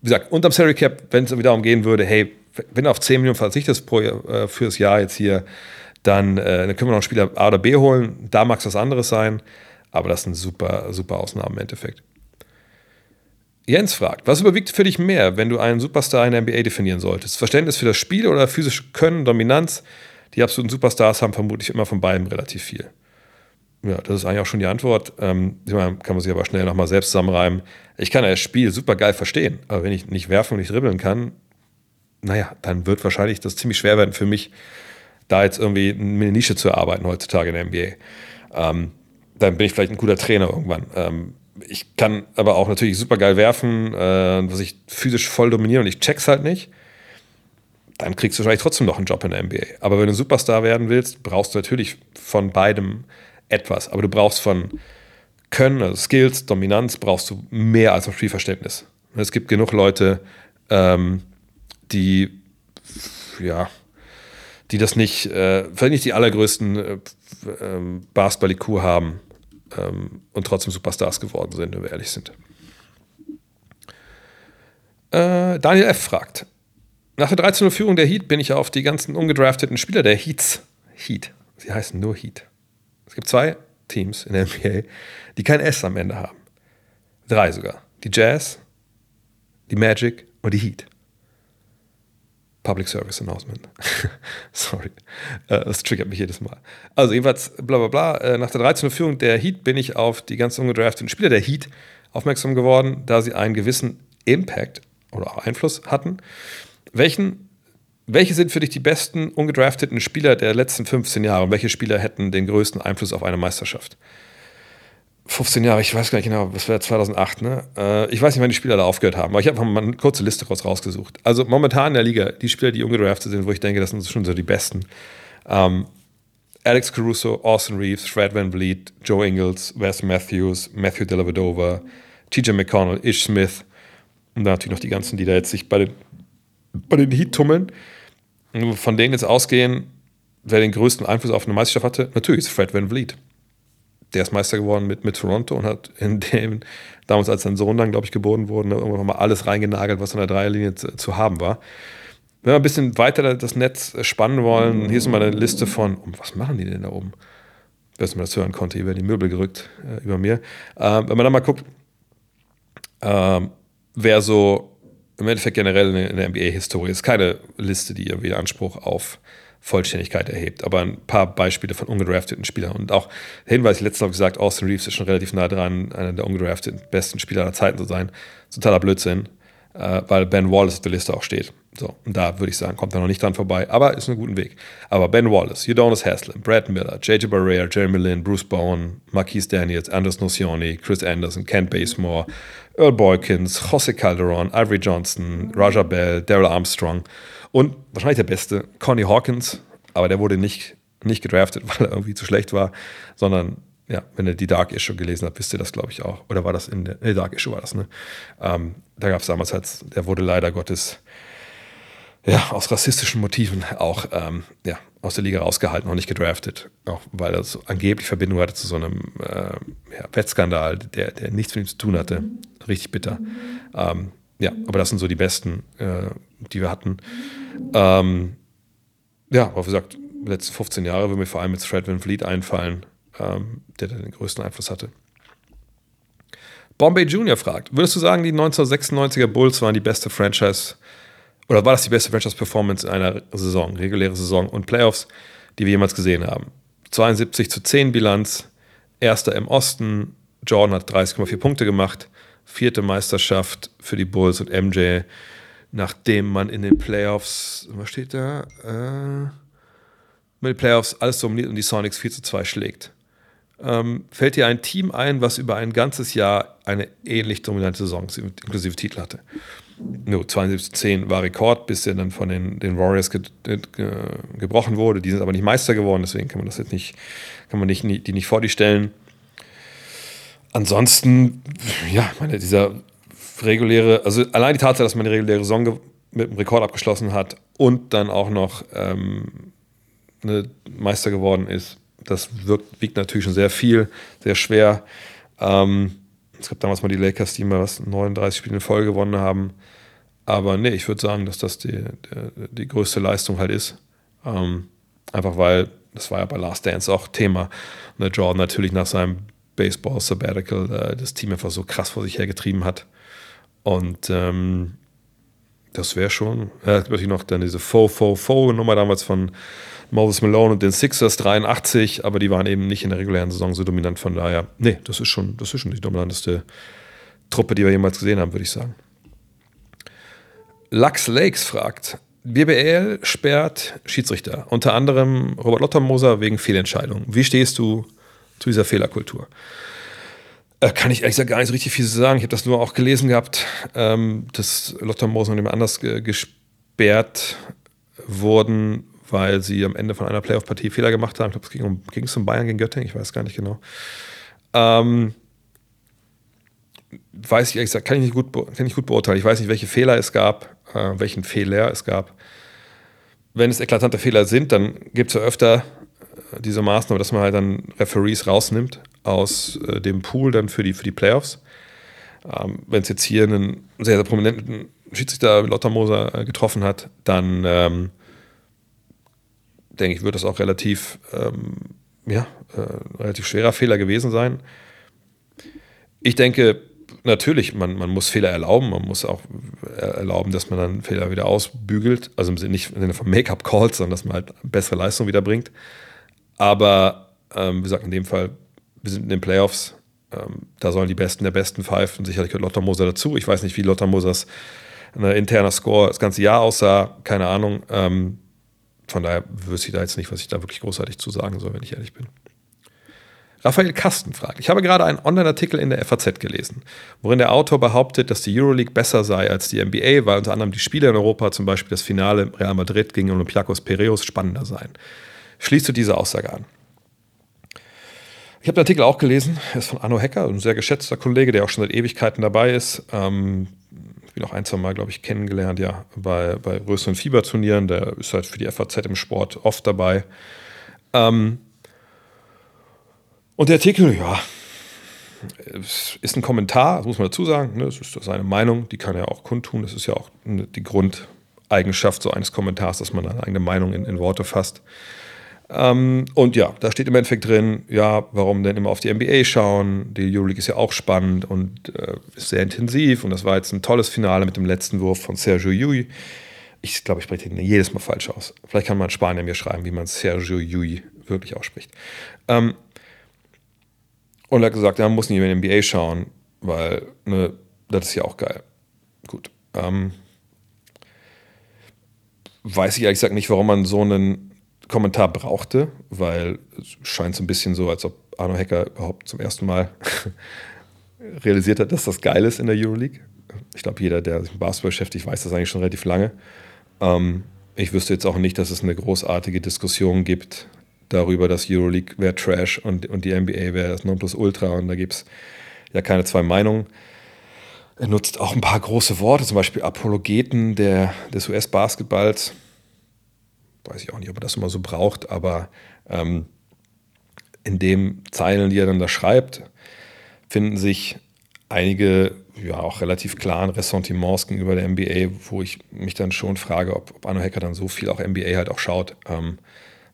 wie gesagt, unterm Salary Cap, wenn es darum gehen würde, hey, wenn du auf 10 Millionen verzichtest pro, äh, fürs Jahr jetzt hier, dann, äh, dann können wir noch einen Spieler A oder B holen. Da mag es was anderes sein, aber das sind super, super Ausnahmen im Endeffekt. Jens fragt, was überwiegt für dich mehr, wenn du einen Superstar in der NBA definieren solltest? Verständnis für das Spiel oder physische Können, Dominanz? Die absoluten Superstars haben vermutlich immer von beiden relativ viel. Ja, das ist eigentlich auch schon die Antwort. Ähm, kann man sich aber schnell nochmal selbst zusammenreimen. Ich kann das Spiel super geil verstehen, aber wenn ich nicht werfen und nicht dribbeln kann, naja, dann wird wahrscheinlich das ziemlich schwer werden für mich, da jetzt irgendwie eine Nische zu erarbeiten heutzutage in der NBA. Ähm, dann bin ich vielleicht ein guter Trainer irgendwann. Ähm, ich kann aber auch natürlich super geil werfen, äh, was ich physisch voll dominiere und ich check's halt nicht. Dann kriegst du wahrscheinlich trotzdem noch einen Job in der NBA. Aber wenn du Superstar werden willst, brauchst du natürlich von beidem etwas. Aber du brauchst von Können, also Skills, Dominanz, brauchst du mehr als ein Spielverständnis. Es gibt genug Leute, ähm, die, ja, die das nicht, äh, vielleicht nicht die allergrößten äh, äh, Basketball-IQ haben ähm, und trotzdem Superstars geworden sind, wenn wir ehrlich sind. Äh, Daniel F. fragt: Nach der 13. Führung der Heat bin ich auf die ganzen ungedrafteten Spieler der Heats, Heat, sie heißen nur Heat. Es gibt zwei Teams in der NBA, die kein S am Ende haben. Drei sogar. Die Jazz, die Magic und die Heat. Public Service Announcement. Sorry. Äh, das triggert mich jedes Mal. Also, jedenfalls, bla bla bla. Äh, nach der 13. Führung der Heat bin ich auf die ganz ungedrafteten Spieler der Heat aufmerksam geworden, da sie einen gewissen Impact oder auch Einfluss hatten. Welchen, welche sind für dich die besten ungedrafteten Spieler der letzten 15 Jahre und welche Spieler hätten den größten Einfluss auf eine Meisterschaft? 15 Jahre, ich weiß gar nicht genau, das wäre 2008, ne? Äh, ich weiß nicht, wann die Spieler da aufgehört haben, aber ich habe mal eine kurze Liste kurz rausgesucht. Also momentan in der Liga, die Spieler, die ungedraftet sind, wo ich denke, das sind schon so die besten. Ähm, Alex Caruso, Austin Reeves, Fred Van Vliet, Joe Ingles, Wes Matthews, Matthew Dellavedova, TJ McConnell, Ish Smith und dann natürlich noch die ganzen, die da jetzt sich bei den, bei den Heat tummeln. Von denen jetzt ausgehen, wer den größten Einfluss auf eine Meisterschaft hatte, natürlich ist Fred Van Vliet der ist Meister geworden mit, mit Toronto und hat in dem, damals als sein Sohn dann, glaube ich, geboren wurde, irgendwann mal alles reingenagelt, was in der Dreierlinie zu, zu, haben war. Wenn wir ein bisschen weiter das Netz spannen wollen, hier ist mal eine Liste von, was machen die denn da oben? Dass man das hören konnte, hier werden die Möbel gerückt äh, über mir. Ähm, wenn man dann mal guckt, ähm, wer so im Endeffekt generell in der NBA-Historie ist, keine Liste, die irgendwie Anspruch auf Vollständigkeit erhebt. Aber ein paar Beispiele von ungedrafteten Spielern. Und auch Hinweis, letztes Mal gesagt, Austin Reeves ist schon relativ nah dran, einer der ungedrafteten besten Spieler aller Zeiten zu sein. Totaler Blödsinn, äh, weil Ben Wallace auf der Liste auch steht. So, und da würde ich sagen, kommt er noch nicht dran vorbei, aber ist ein guter Weg. Aber Ben Wallace, Udonis Haslem, Brad Miller, JJ Barrea, Jeremy Lin, Bruce Bowen, Marquise Daniels, Anders Nocioni, Chris Anderson, Kent Basemore, Earl Boykins, Jose Calderon, Ivory Johnson, Raja Bell, Daryl Armstrong – und wahrscheinlich der beste, Connie Hawkins, aber der wurde nicht, nicht gedraftet, weil er irgendwie zu schlecht war, sondern ja, wenn ihr die Dark Issue gelesen habt, wisst ihr das, glaube ich, auch. Oder war das in der, nee, Dark Issue war das, ne? Ähm, da gab es damals halt, der wurde leider Gottes, ja, aus rassistischen Motiven auch, ähm, ja, aus der Liga rausgehalten und nicht gedraftet. Auch weil er so angeblich Verbindung hatte zu so einem äh, ja, Wettskandal, der, der nichts mit ihm zu tun hatte. Richtig bitter. Ähm, ja, aber das sind so die besten, äh, die wir hatten. Ähm, ja, aber wie gesagt, die letzten 15 Jahre würde mir vor allem jetzt Fred Van Fleet einfallen, ähm, der den größten Einfluss hatte. Bombay Jr. fragt, würdest du sagen, die 1996er Bulls waren die beste Franchise oder war das die beste Franchise-Performance in einer Saison, reguläre Saison und Playoffs, die wir jemals gesehen haben. 72 zu 10 Bilanz, erster im Osten, Jordan hat 30,4 Punkte gemacht, vierte Meisterschaft für die Bulls und MJ, nachdem man in den Playoffs, was steht da? Äh, mit den Playoffs alles dominiert und die Sonics 4 zu 2 schlägt. Ähm, fällt dir ein Team ein, was über ein ganzes Jahr eine ähnlich dominante Saison inklusive Titel hatte? No, 72-10 war Rekord, bis er dann von den, den Warriors ge, ge, gebrochen wurde. Die sind aber nicht Meister geworden, deswegen kann man das jetzt nicht, kann man nicht, die nicht vor die stellen. Ansonsten, ja, meine, dieser reguläre, also allein die Tatsache, dass man die reguläre Saison mit einem Rekord abgeschlossen hat und dann auch noch ähm, eine Meister geworden ist, das wirkt, wiegt natürlich schon sehr viel, sehr schwer. Ähm, es gab damals mal die Lakers, die mal was 39 Spiele in Folge gewonnen haben. Aber nee, ich würde sagen, dass das die, die, die, größte Leistung halt ist. Ähm, einfach weil, das war ja bei Last Dance auch Thema, ne, Jordan natürlich nach seinem Baseball Sabbatical äh, das Team einfach so krass vor sich hergetrieben hat. Und ähm, das wäre schon, ja, natürlich noch dann diese Faux-Faux-Faux-Nummer damals von Moses Malone und den Sixers 83, aber die waren eben nicht in der regulären Saison so dominant. Von daher, nee, das ist schon, das ist schon die dominanteste Truppe, die wir jemals gesehen haben, würde ich sagen. Lux Lakes fragt, BBL sperrt Schiedsrichter, unter anderem Robert Lottermoser wegen Fehlentscheidungen. Wie stehst du zu dieser Fehlerkultur? Äh, kann ich ehrlich gesagt gar nicht so richtig viel sagen. Ich habe das nur auch gelesen gehabt, ähm, dass Lottermoser und jemand anders gesperrt wurden, weil sie am Ende von einer Playoff-Partie Fehler gemacht haben. Ich glaube, es ging um, ging es um Bayern gegen Göttingen, ich weiß gar nicht genau. Ähm, weiß ich ehrlich gesagt, kann ich, nicht gut, kann ich gut beurteilen. Ich weiß nicht, welche Fehler es gab, äh, welchen Fehler es gab. Wenn es eklatante Fehler sind, dann gibt es ja öfter diese Maßnahme, dass man halt dann Referees rausnimmt aus äh, dem Pool dann für die, für die Playoffs. Ähm, Wenn es jetzt hier einen sehr, sehr prominenten Schiedsrichter Lottermoser äh, getroffen hat, dann ähm, denke ich, wird das auch relativ, ähm, ja, äh, relativ schwerer Fehler gewesen sein. Ich denke, natürlich, man, man muss Fehler erlauben, man muss auch erlauben, dass man dann Fehler wieder ausbügelt, also nicht im Sinne von Make-up-Calls, sondern dass man halt bessere Leistung wieder bringt. Aber ähm, wie gesagt, in dem Fall, wir sind in den Playoffs, ähm, da sollen die Besten der Besten pfeifen, sicherlich gehört Lothar Moser dazu. Ich weiß nicht, wie Lothar Mosers äh, interner Score das ganze Jahr aussah, keine Ahnung. Ähm, von daher wüsste ich da jetzt nicht, was ich da wirklich großartig zu sagen soll, wenn ich ehrlich bin. Raphael Kasten fragt, ich habe gerade einen Online-Artikel in der FAZ gelesen, worin der Autor behauptet, dass die Euroleague besser sei als die NBA, weil unter anderem die Spiele in Europa, zum Beispiel das Finale Real Madrid gegen Olympiakos Piraeus, spannender seien. Schließt du diese Aussage an? Ich habe den Artikel auch gelesen, er ist von Arno Hecker, ein sehr geschätzter Kollege, der auch schon seit Ewigkeiten dabei ist. Ähm, ihn auch ein, zwei Mal, glaube ich, kennengelernt, ja, bei, bei größeren Fieberturnieren. Der ist halt für die FAZ im Sport oft dabei. Ähm, und der Artikel, ja, ist ein Kommentar, das muss man dazu sagen. Ne? Das ist seine Meinung, die kann er auch kundtun. Das ist ja auch die Grundeigenschaft so eines Kommentars, dass man eine eigene Meinung in, in Worte fasst. Ähm, und ja, da steht im Endeffekt drin, ja, warum denn immer auf die NBA schauen? Die Euroleague ist ja auch spannend und äh, ist sehr intensiv und das war jetzt ein tolles Finale mit dem letzten Wurf von Sergio Yui. Ich glaube, ich spreche den jedes Mal falsch aus. Vielleicht kann man Spanier mir schreiben, wie man Sergio Yui wirklich ausspricht. Ähm, und er hat gesagt, ja, man muss nicht in die NBA schauen, weil ne, das ist ja auch geil. Gut. Ähm, weiß ich ehrlich gesagt nicht, warum man so einen Kommentar brauchte, weil es scheint so ein bisschen so, als ob Arno Hecker überhaupt zum ersten Mal realisiert hat, dass das geil ist in der Euroleague. Ich glaube, jeder, der sich mit Basketball beschäftigt, weiß das eigentlich schon relativ lange. Ähm, ich wüsste jetzt auch nicht, dass es eine großartige Diskussion gibt darüber, dass Euroleague wäre Trash und, und die NBA wäre das Nonplusultra und da gibt es ja keine zwei Meinungen. Er nutzt auch ein paar große Worte, zum Beispiel Apologeten der, des US-Basketballs weiß ich auch nicht, ob er das immer so braucht, aber ähm, in den Zeilen, die er dann da schreibt, finden sich einige ja auch relativ klaren Ressentiments gegenüber der NBA, wo ich mich dann schon frage, ob, ob Arno Hacker dann so viel auch NBA halt auch schaut. Ähm,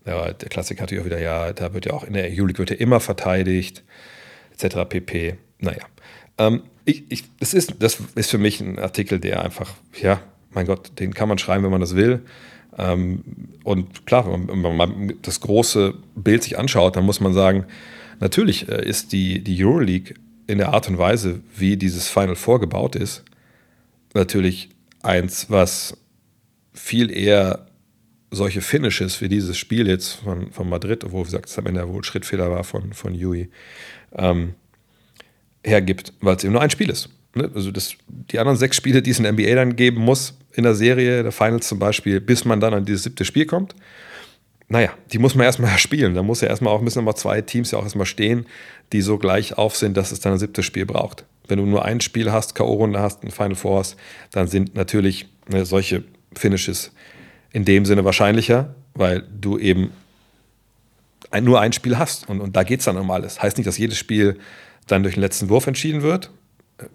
ja, der Klassiker hatte ja wieder, ja, da wird ja auch in der EU-League wird ja immer verteidigt, etc. pp. Naja. Ähm, ich, ich, das, ist, das ist für mich ein Artikel, der einfach, ja, mein Gott, den kann man schreiben, wenn man das will. Ähm, und klar, wenn man, das große Bild sich anschaut, dann muss man sagen, natürlich äh, ist die, die Euroleague in der Art und Weise, wie dieses Final vorgebaut ist, natürlich eins, was viel eher solche Finishes wie dieses Spiel jetzt von, von Madrid, wo, wie gesagt, es am Ende wohl Schrittfehler war von, von Yui, ähm, hergibt, weil es eben nur ein Spiel ist. Ne? Also das, die anderen sechs Spiele, die es in der NBA dann geben muss, in der Serie, der Finals zum Beispiel, bis man dann an dieses siebte Spiel kommt, naja, die muss man erstmal spielen. Da muss ja erstmal auch müssen immer zwei Teams ja auch erstmal stehen, die so gleich auf sind, dass es dann ein siebtes Spiel braucht. Wenn du nur ein Spiel hast, K.O.-Runde hast, ein Final Four hast, dann sind natürlich ne, solche Finishes in dem Sinne wahrscheinlicher, weil du eben ein, nur ein Spiel hast und, und da geht es dann um alles. Heißt nicht, dass jedes Spiel dann durch den letzten Wurf entschieden wird.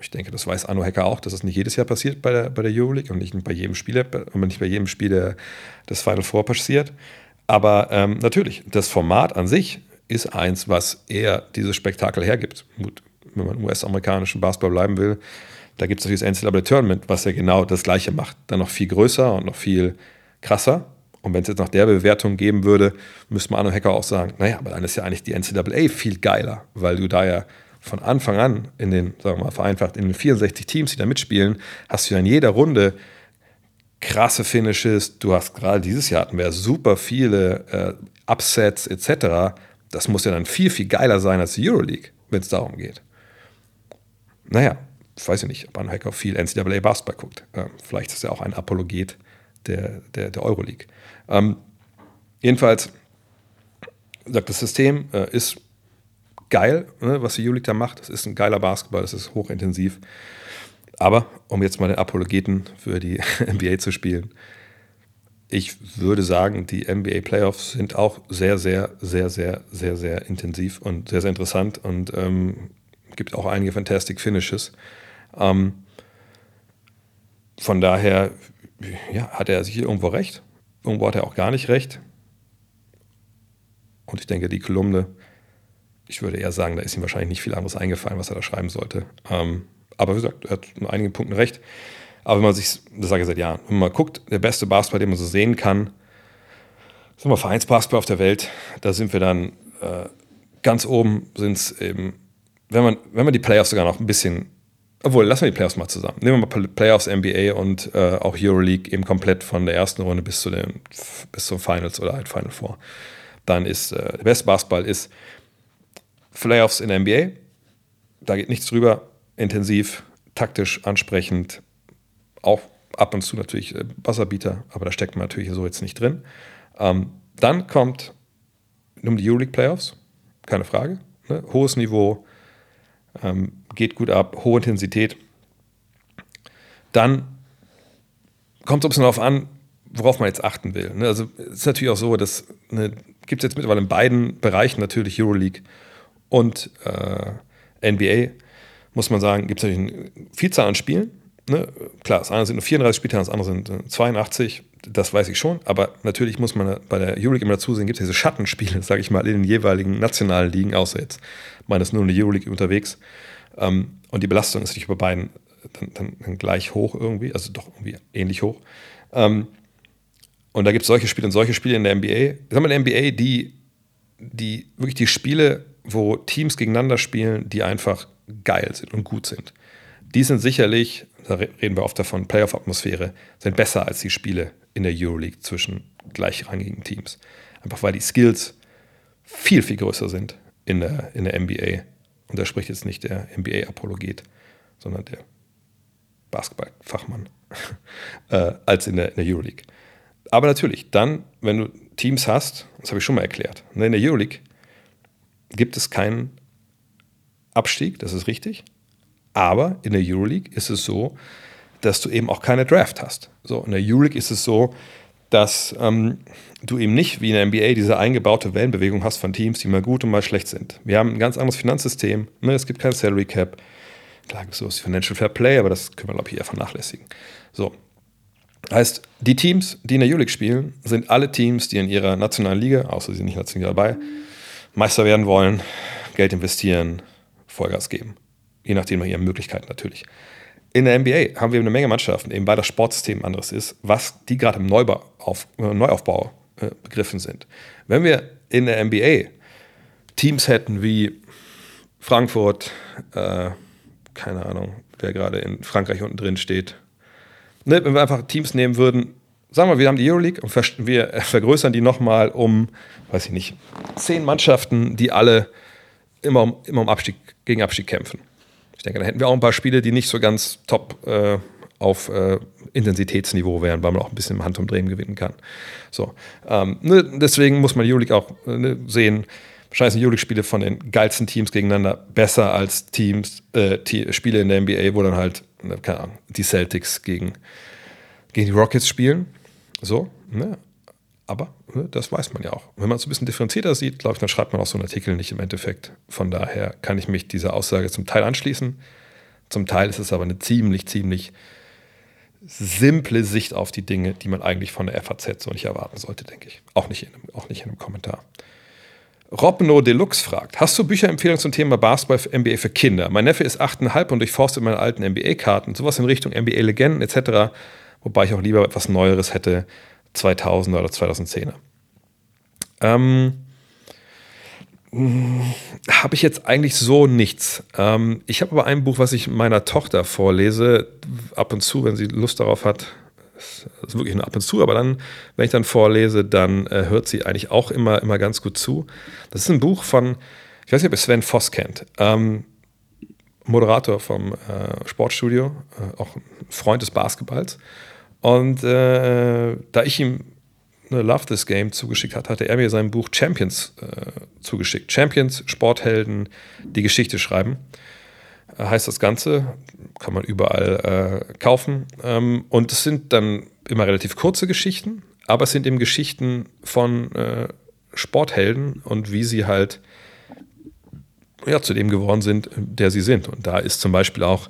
Ich denke, das weiß Arno Hecker auch, dass das nicht jedes Jahr passiert bei der, bei der Euroleague und nicht bei jedem Spiel, und nicht bei jedem Spiel der, des Final Four passiert. Aber ähm, natürlich, das Format an sich ist eins, was eher dieses Spektakel hergibt. Gut, wenn man US-amerikanischen Basketball bleiben will, da gibt es natürlich das NCAA Tournament, was ja genau das Gleiche macht. Dann noch viel größer und noch viel krasser. Und wenn es jetzt nach der Bewertung geben würde, müsste man Arno Hacker auch sagen, naja, aber dann ist ja eigentlich die NCAA viel geiler, weil du da ja von Anfang an in den, sagen wir mal vereinfacht, in den 64 Teams, die da mitspielen, hast du ja in jeder Runde krasse Finishes. Du hast gerade dieses Jahr hatten wir super viele äh, Upsets etc. Das muss ja dann viel, viel geiler sein als die Euroleague, wenn es darum geht. Naja, ich weiß ja nicht, ob ein Hacker viel NCAA Basketball guckt. Äh, vielleicht ist er auch ein Apologet der, der, der Euroleague. Ähm, jedenfalls sagt das System äh, ist geil, ne, was die Euroleague da macht. Das ist ein geiler Basketball, das ist hochintensiv. Aber um jetzt mal den Apologeten für die NBA zu spielen, ich würde sagen, die NBA Playoffs sind auch sehr, sehr, sehr, sehr, sehr, sehr intensiv und sehr, sehr interessant und ähm, gibt auch einige Fantastic Finishes. Ähm, von daher ja, hat er sicher irgendwo recht. Irgendwo hat er auch gar nicht recht. Und ich denke, die Kolumne, ich würde eher sagen, da ist ihm wahrscheinlich nicht viel anderes eingefallen, was er da schreiben sollte. Ähm, aber wie gesagt, er hat in einigen Punkten recht. Aber wenn man sich, das sage ich seit Jahren, wenn man guckt, der beste Basketball, den man so sehen kann, sind wir Vereinsbasketball auf der Welt, da sind wir dann äh, ganz oben, sind es eben, wenn man, wenn man die Playoffs sogar noch ein bisschen obwohl, lassen wir die Playoffs mal zusammen. Nehmen wir mal Playoffs, NBA und äh, auch Euroleague eben komplett von der ersten Runde bis zu den bis zum Finals oder halt Final Four. Dann ist äh, der beste Basketball ist Playoffs in der NBA. Da geht nichts drüber. Intensiv, taktisch, ansprechend. Auch ab und zu natürlich äh, Wasserbieter, aber da steckt man natürlich so jetzt nicht drin. Ähm, dann kommt um die Euroleague Playoffs, keine Frage. Ne? Hohes Niveau, ähm, geht gut ab, hohe Intensität. Dann kommt es ein bisschen darauf an, worauf man jetzt achten will. Ne? Also es ist natürlich auch so, dass ne, gibt es jetzt mittlerweile in beiden Bereichen natürlich Euroleague und äh, NBA, muss man sagen, gibt es natürlich eine Vielzahl an Spielen. Ne? Klar, das eine sind nur 34 Spieltage, das andere sind 82, das weiß ich schon, aber natürlich muss man bei der Euroleague immer dazu sehen, gibt es diese Schattenspiele, sage ich mal, in den jeweiligen nationalen Ligen, außer jetzt meines nur in der Euroleague unterwegs. Ähm, und die Belastung ist natürlich bei beiden dann, dann, dann, gleich hoch irgendwie, also doch irgendwie ähnlich hoch. Ähm, und da gibt es solche Spiele und solche Spiele in der NBA. Ich sag mal, in der NBA, die, die wirklich die Spiele, wo Teams gegeneinander spielen, die einfach geil sind und gut sind. Die sind sicherlich, da reden wir oft davon, Playoff-Atmosphäre, sind besser als die Spiele in der Euroleague zwischen gleichrangigen Teams. Einfach weil die Skills viel, viel größer sind in der, in der NBA. Und da spricht jetzt nicht der NBA-Apologet, sondern der Basketball-Fachmann äh, als in der, in der Euroleague. Aber natürlich, dann, wenn du Teams hast, das habe ich schon mal erklärt, ne, in der Euroleague gibt es keinen Abstieg, das ist richtig. Aber in der Euroleague ist es so, dass du eben auch keine Draft hast. So, in der Euroleague ist es so, dass ähm, du eben nicht wie in der NBA diese eingebaute Wellenbewegung hast von Teams, die mal gut und mal schlecht sind. Wir haben ein ganz anderes Finanzsystem. Ne? Es gibt kein Salary Cap. Klar gibt es sowas wie Financial Fair Play, aber das können wir, glaube ich, eher vernachlässigen. So. Heißt, die Teams, die in der Euroleague spielen, sind alle Teams, die in ihrer nationalen Liga, außer sie sind nicht national dabei, Meister werden wollen, Geld investieren, Vollgas geben. Je nachdem nach ihren Möglichkeiten natürlich. in der NBA haben wir eine Menge Mannschaften, eben weil das Sportsystem anderes ist, was die gerade im Neubau auf, äh, Neuaufbau äh, begriffen sind. Wenn wir in der NBA Teams hätten wie Frankfurt, äh, keine Ahnung, wer gerade in Frankreich unten drin steht, ne, wenn wir einfach Teams nehmen würden, sagen wir, wir haben die Euroleague und wir vergrößern die nochmal um, weiß ich nicht, zehn Mannschaften, die alle immer um, immer um Abstieg, gegen Abstieg kämpfen. Ich denke, da hätten wir auch ein paar Spiele, die nicht so ganz top äh, auf äh, Intensitätsniveau wären, weil man auch ein bisschen im Handumdrehen gewinnen kann. So, ähm, ne, deswegen muss man die Euroleague auch äh, ne, sehen. Wahrscheinlich sind Euroleague-Spiele von den geilsten Teams gegeneinander besser als Teams, äh, Spiele in der NBA, wo dann halt, ne, keine Ahnung, die Celtics gegen, gegen die Rockets spielen. So, ne? Aber ne, das weiß man ja auch. Wenn man es ein bisschen differenzierter sieht, glaube ich, dann schreibt man auch so einen Artikel nicht im Endeffekt. Von daher kann ich mich dieser Aussage zum Teil anschließen. Zum Teil ist es aber eine ziemlich, ziemlich simple Sicht auf die Dinge, die man eigentlich von der FAZ so nicht erwarten sollte, denke ich. Auch nicht in einem, auch nicht in einem Kommentar. Robno Deluxe fragt: Hast du Bücherempfehlungen zum Thema Basketball NBA für Kinder? Mein Neffe ist 8,5 und durchforstet meine alten NBA-Karten. Sowas in Richtung NBA-Legenden etc. Wobei ich auch lieber etwas Neueres hätte 2000er oder 2010er. Ähm, habe ich jetzt eigentlich so nichts. Ähm, ich habe aber ein Buch, was ich meiner Tochter vorlese, ab und zu, wenn sie Lust darauf hat. Das ist wirklich nur ab und zu, aber dann, wenn ich dann vorlese, dann äh, hört sie eigentlich auch immer, immer ganz gut zu. Das ist ein Buch von, ich weiß nicht, ob ihr Sven Voss kennt, ähm, Moderator vom äh, Sportstudio, äh, auch Freund des Basketballs. Und äh, da ich ihm eine Love This Game zugeschickt hat, hatte er mir sein Buch Champions äh, zugeschickt. Champions, Sporthelden, die Geschichte schreiben. Äh, heißt das Ganze, kann man überall äh, kaufen. Ähm, und es sind dann immer relativ kurze Geschichten, aber es sind eben Geschichten von äh, Sporthelden und wie sie halt ja, zu dem geworden sind, der sie sind. Und da ist zum Beispiel auch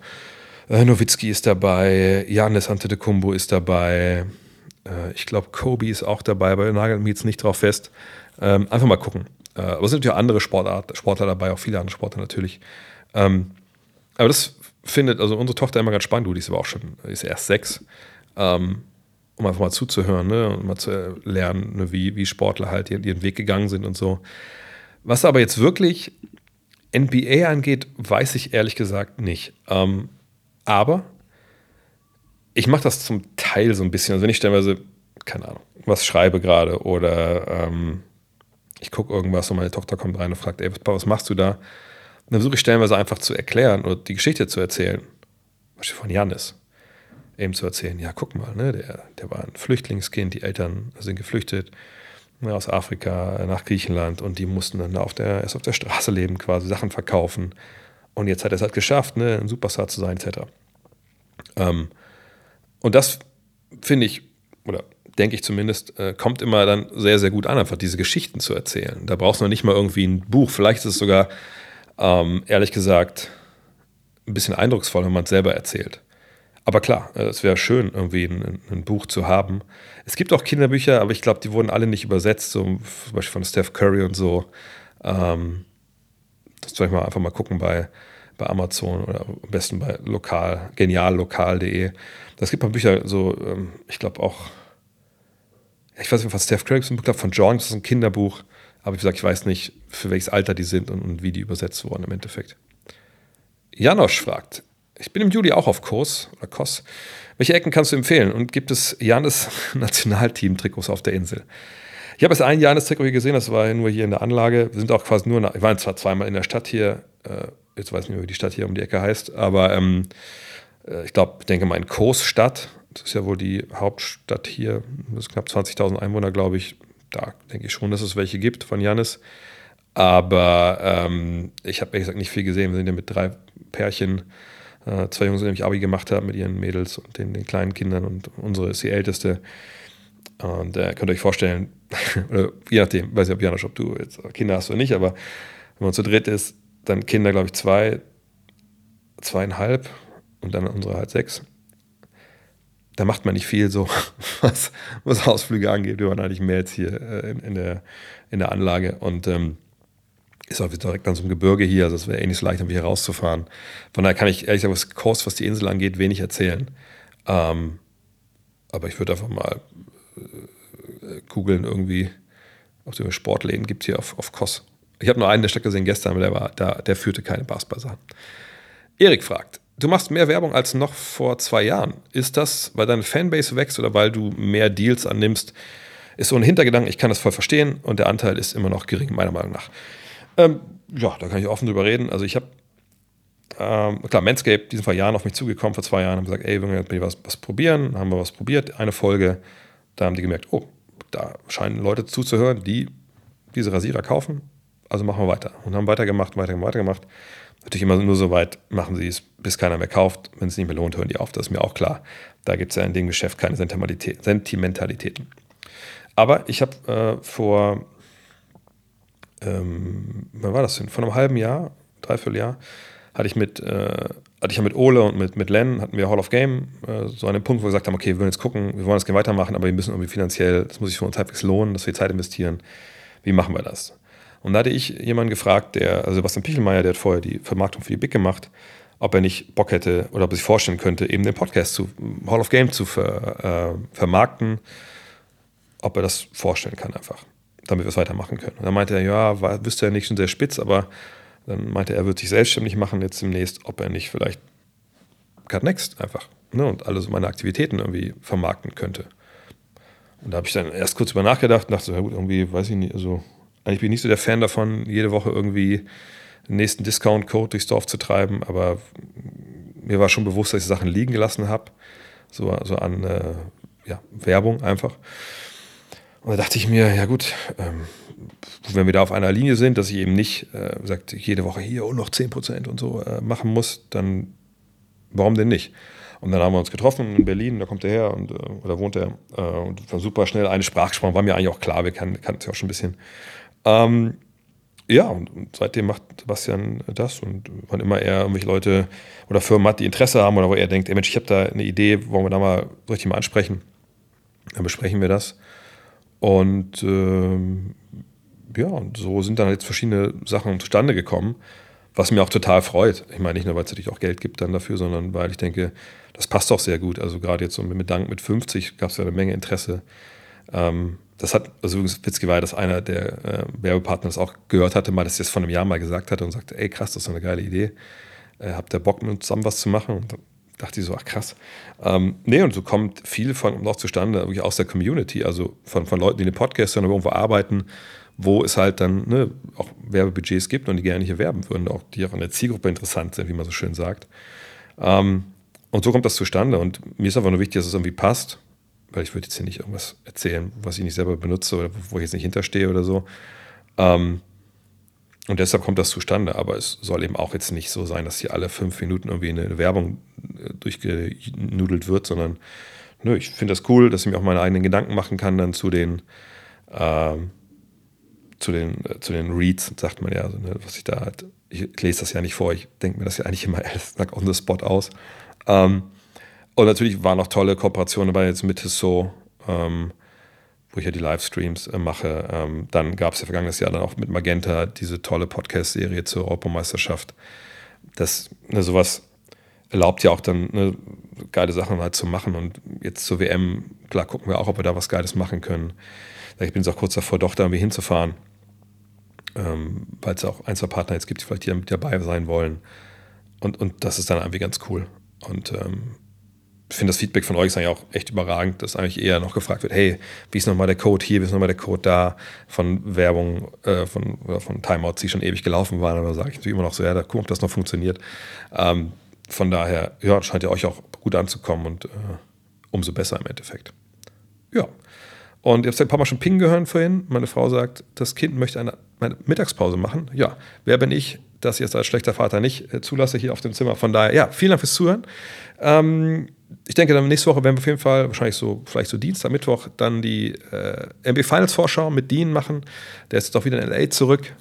Nowitzki ist dabei, Janis Antetokounmpo ist dabei. Äh, ich glaube, Kobe ist auch dabei, aber nagelt mich jetzt nicht drauf fest. Ähm, einfach mal gucken. Äh, aber es sind ja andere Sportart, Sportler dabei, auch viele andere Sportler natürlich. Ähm, aber das findet also unsere Tochter immer ganz spannend. Du, die ist aber auch schon, ist erst sechs. Ähm, um einfach mal zuzuhören ne? und mal zu lernen, ne? wie, wie Sportler halt ihren, ihren Weg gegangen sind und so. Was aber jetzt wirklich NBA angeht, weiß ich ehrlich gesagt nicht. Ähm, aber ich mache das zum Teil so ein bisschen. Also wenn ich stellenweise, keine Ahnung, was schreibe gerade oder ähm, ich gucke irgendwas und meine Tochter kommt rein und fragt, ey, was machst du da? Und dann versuche ich stellenweise einfach zu erklären oder die Geschichte zu erzählen. Beispiel von Janis. Eben zu erzählen, ja, guck mal, ne, der, der war ein Flüchtlingskind, die Eltern sind geflüchtet ne, aus Afrika nach Griechenland und die mussten dann auf der, erst auf der Straße leben, quasi Sachen verkaufen. Und jetzt hat er es halt geschafft, ne, ein Superstar zu sein, etc. Ähm, und das finde ich, oder denke ich zumindest, äh, kommt immer dann sehr, sehr gut an, einfach diese Geschichten zu erzählen. Da brauchst du noch nicht mal irgendwie ein Buch. Vielleicht ist es sogar, ähm, ehrlich gesagt, ein bisschen eindrucksvoll, wenn man es selber erzählt. Aber klar, äh, es wäre schön, irgendwie ein, ein, Buch zu haben. Es gibt auch Kinderbücher, aber ich glaube, die wurden alle nicht übersetzt, so zum Beispiel von Steph Curry und so. Ähm, soll ich mal einfach mal gucken bei, bei Amazon oder am besten bei lokal, geniallokal.de. Das gibt mal Bücher, so, ähm, ich glaube auch, ich weiß nicht, was Steph Curry ist ein Buch von John, das ist ein Kinderbuch, aber wie gesagt, ich weiß nicht, für welches Alter die sind und, und wie die übersetzt wurden im Endeffekt. Janosch fragt, ich bin im Juli auch auf Kurs oder Kos. Welche Ecken kannst du empfehlen? Und gibt es Janis Nationalteam-Trikots auf der Insel? Ich habe es ein Jahr in das gesehen, das war nur hier in der Anlage. Wir sind auch quasi nur, nach, ich war zwar zweimal in der Stadt hier, äh, jetzt weiß ich nicht mehr, wie die Stadt hier um die Ecke heißt, aber ähm, äh, ich glaube, denke mal in Coesstadt, das ist ja wohl die Hauptstadt hier, das ist knapp 20.000 Einwohner, glaube ich. Da denke ich schon, dass es welche gibt von Janis. Aber ähm, ich habe ehrlich gesagt nicht viel gesehen. Wir sind ja mit drei Pärchen, äh, zwei Jungs, die nämlich Abi gemacht haben mit ihren Mädels und den, den kleinen Kindern und unsere ist die älteste. Und äh, könnt ihr euch vorstellen, je nachdem, weiß ich, ob Janosch, ob du jetzt Kinder hast oder nicht, aber wenn man zu dritt ist, dann Kinder, glaube ich, zwei, zweieinhalb und dann unsere halt sechs. Da macht man nicht viel so, was, was Ausflüge angeht. Wir waren eigentlich mehr jetzt hier äh, in, in, der, in der Anlage. Und ähm, ist auch direkt an so Gebirge hier, also es wäre eh nicht so leicht, um hier rauszufahren. Von daher kann ich ehrlich gesagt, was Kurs, was die Insel angeht, wenig erzählen. Ähm, aber ich würde einfach mal googeln irgendwie, ob es Sportläden gibt hier auf, auf Kos. Ich habe nur einen der Stadt gesehen gestern, aber der, war, der, der führte keine Basketball-Sachen. Erik fragt, du machst mehr Werbung als noch vor zwei Jahren. Ist das, weil deine Fanbase wächst oder weil du mehr Deals annimmst? Ist so ein Hintergedanke, ich kann das voll verstehen und der Anteil ist immer noch gering, meiner Meinung nach. Ähm, ja, da kann ich offen drüber reden. Also ich habe, ähm, klar, Manscape, die sind vor Jahren auf mich zugekommen, vor zwei Jahren, haben gesagt, ey, wir wir was, was probieren, haben wir was probiert, eine Folge, da haben die gemerkt, oh, da scheinen Leute zuzuhören, die diese Rasierer kaufen, also machen wir weiter. Und haben weitergemacht, weitergemacht, weitergemacht. Natürlich immer nur so weit machen sie es, bis keiner mehr kauft. Wenn es nicht mehr lohnt, hören die auf. Das ist mir auch klar. Da gibt es ja in dem Geschäft keine Sentimentalitäten. Aber ich habe äh, vor, ähm, wann war das denn? Vor einem halben Jahr, dreiviertel Jahr, hatte ich mit, äh, hatte ich ja mit Ole und mit, mit Len, hatten wir Hall of Game, äh, so einen Punkt, wo wir gesagt haben, okay, wir wollen jetzt gucken, wir wollen das gerne weitermachen, aber wir müssen irgendwie finanziell, das muss sich für uns halbwegs lohnen, dass wir Zeit investieren. Wie machen wir das? Und da hatte ich jemanden gefragt, der, also Sebastian Pichelmeier, der hat vorher die Vermarktung für die Big gemacht, ob er nicht Bock hätte oder ob er sich vorstellen könnte, eben den Podcast zu Hall of Game zu ver, äh, vermarkten, ob er das vorstellen kann einfach, damit wir es weitermachen können. Und dann meinte er, ja, war, wüsste er nicht schon sehr spitz, aber dann meinte er, er wird sich selbstständig machen jetzt demnächst, ob er nicht vielleicht Cut Next einfach ne, und alle so meine Aktivitäten irgendwie vermarkten könnte. Und da habe ich dann erst kurz über nachgedacht und dachte so, ja gut, irgendwie weiß ich nicht, also eigentlich bin ich nicht so der Fan davon, jede Woche irgendwie den nächsten Discount-Code durchs Dorf zu treiben, aber mir war schon bewusst, dass ich Sachen liegen gelassen habe, so, so an äh, ja, Werbung einfach. Und da dachte ich mir, ja gut, ähm, wenn wir da auf einer Linie sind, dass ich eben nicht äh, sagt, jede Woche hier und noch 10% und so äh, machen muss, dann warum denn nicht? Und dann haben wir uns getroffen in Berlin, da kommt er her und, äh, oder wohnt er äh, und war super schnell eine Sprache war mir eigentlich auch klar, wir kannten es ja auch schon ein bisschen. Ähm, ja, und, und, seitdem macht Sebastian das und wann immer er irgendwelche Leute oder Firmen hat, die Interesse haben oder wo er denkt, ey Mensch, ich habe da eine Idee, wollen wir da mal richtig mal ansprechen, dann besprechen wir das. Und ähm, ja, und so sind dann jetzt verschiedene Sachen zustande gekommen, was mir auch total freut. Ich meine, nicht nur, weil es natürlich auch Geld gibt dann dafür, sondern weil ich denke, das passt auch sehr gut. Also gerade jetzt so mit Dank mit 50 gab es ja eine Menge Interesse. Ähm, das hat, also witzig war, dass einer der äh, Werbepartner das auch gehört hatte, mal, das vor einem Jahr mal gesagt hatte und sagte, ey krass, das ist eine geile Idee. Äh, habt ihr Bock mit uns zusammen was zu machen? Und da dachte ich so, ach krass. Ähm, nee, und so kommt viel von auch zustande, wirklich aus der Community, also von, von Leuten, die den Podcast hören irgendwo arbeiten, wo es halt dann ne, auch Werbebudgets gibt und die gerne hier werben würden, auch die auch in der Zielgruppe interessant sind, wie man so schön sagt. Ähm, und so kommt das zustande. Und mir ist einfach nur wichtig, dass es irgendwie passt weil ich würde jetzt hier nicht irgendwas erzählen, was ich nicht selber benutze oder wo ich jetzt nicht hinterstehe oder so. Ähm, und deshalb kommt das zustande. Aber es soll eben auch jetzt nicht so sein, dass hier alle fünf Minuten irgendwie eine Werbung äh, durchgenudelt wird, sondern nö, ich finde das cool, dass ich mir auch meine eigenen Gedanken machen kann dann zu den, ähm, zu den, äh, zu den Reads, sagt man ja, also, ne, was ich da halt, ich lese das ja nicht vor, ich denke mir das ja eigentlich immer erst on the spot aus. Ähm, und natürlich waren auch tolle Kooperationen dabei, jetzt mit Tissot, ähm, wo ich ja die Livestreams äh, mache. Ähm, dann gab es ja vergangenes Jahr dann auch mit Magenta diese tolle Podcast-Serie zur Europameisterschaft. Das, ne, sowas erlaubt ja auch dann ne, geile Sachen halt zu machen. Und jetzt zur WM, klar, gucken wir auch, ob wir da was Geiles machen können. Ich bin jetzt auch kurz davor, doch da irgendwie hinzufahren, ähm, weil es auch ein, zwei Partner jetzt gibt, die vielleicht hier mit dabei sein wollen. Und, und das ist dann irgendwie ganz cool. Und ähm, ich finde das Feedback von euch ist eigentlich auch echt überragend, dass eigentlich eher noch gefragt wird, hey, wie ist nochmal der Code hier, wie ist nochmal der Code da, von Werbung, äh, von, oder von Timeouts, die schon ewig gelaufen waren, aber sage ich natürlich immer noch so, ja, da gucken, ob das noch funktioniert. Ähm, von daher, ja, scheint ja euch auch gut anzukommen und äh, umso besser im Endeffekt. Ja. Und ihr habt ein paar Mal schon Ping gehört vorhin. Meine Frau sagt, das Kind möchte eine, eine Mittagspause machen. Ja, wer bin ich, dass ich jetzt als schlechter Vater nicht äh, zulasse hier auf dem Zimmer? Von daher, ja, vielen Dank fürs Zuhören. Ähm, ich denke, dann nächste Woche werden wir auf jeden Fall, wahrscheinlich so, vielleicht so Dienstag, Mittwoch, dann die äh, NBA Finals Vorschau mit Dean machen. Der ist jetzt auch wieder in LA zurück.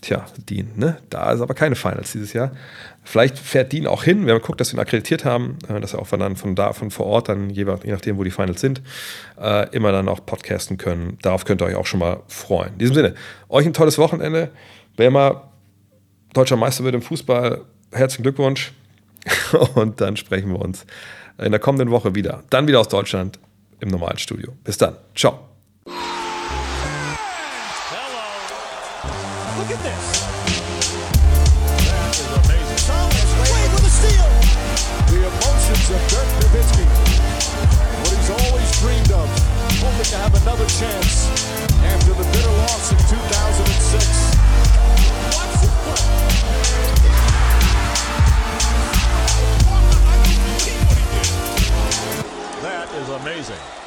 Tja, Dean, ne? Da ist aber keine Finals dieses Jahr. Vielleicht fährt Dean auch hin, wenn man guckt, dass wir ihn akkreditiert haben, äh, dass er auch von, dann von da, von vor Ort, dann je, nachdem, wo die Finals sind, äh, immer dann auch podcasten können. Darauf könnt ihr euch auch schon mal freuen. In diesem Sinne, euch ein tolles Wochenende. Wer mal deutscher Meister wird im Fußball. Herzlichen Glückwunsch. Und dann sprechen wir uns in der kommenden Woche wieder. Dann wieder aus Deutschland im normalen Studio. Bis dann. Ciao. Amazing.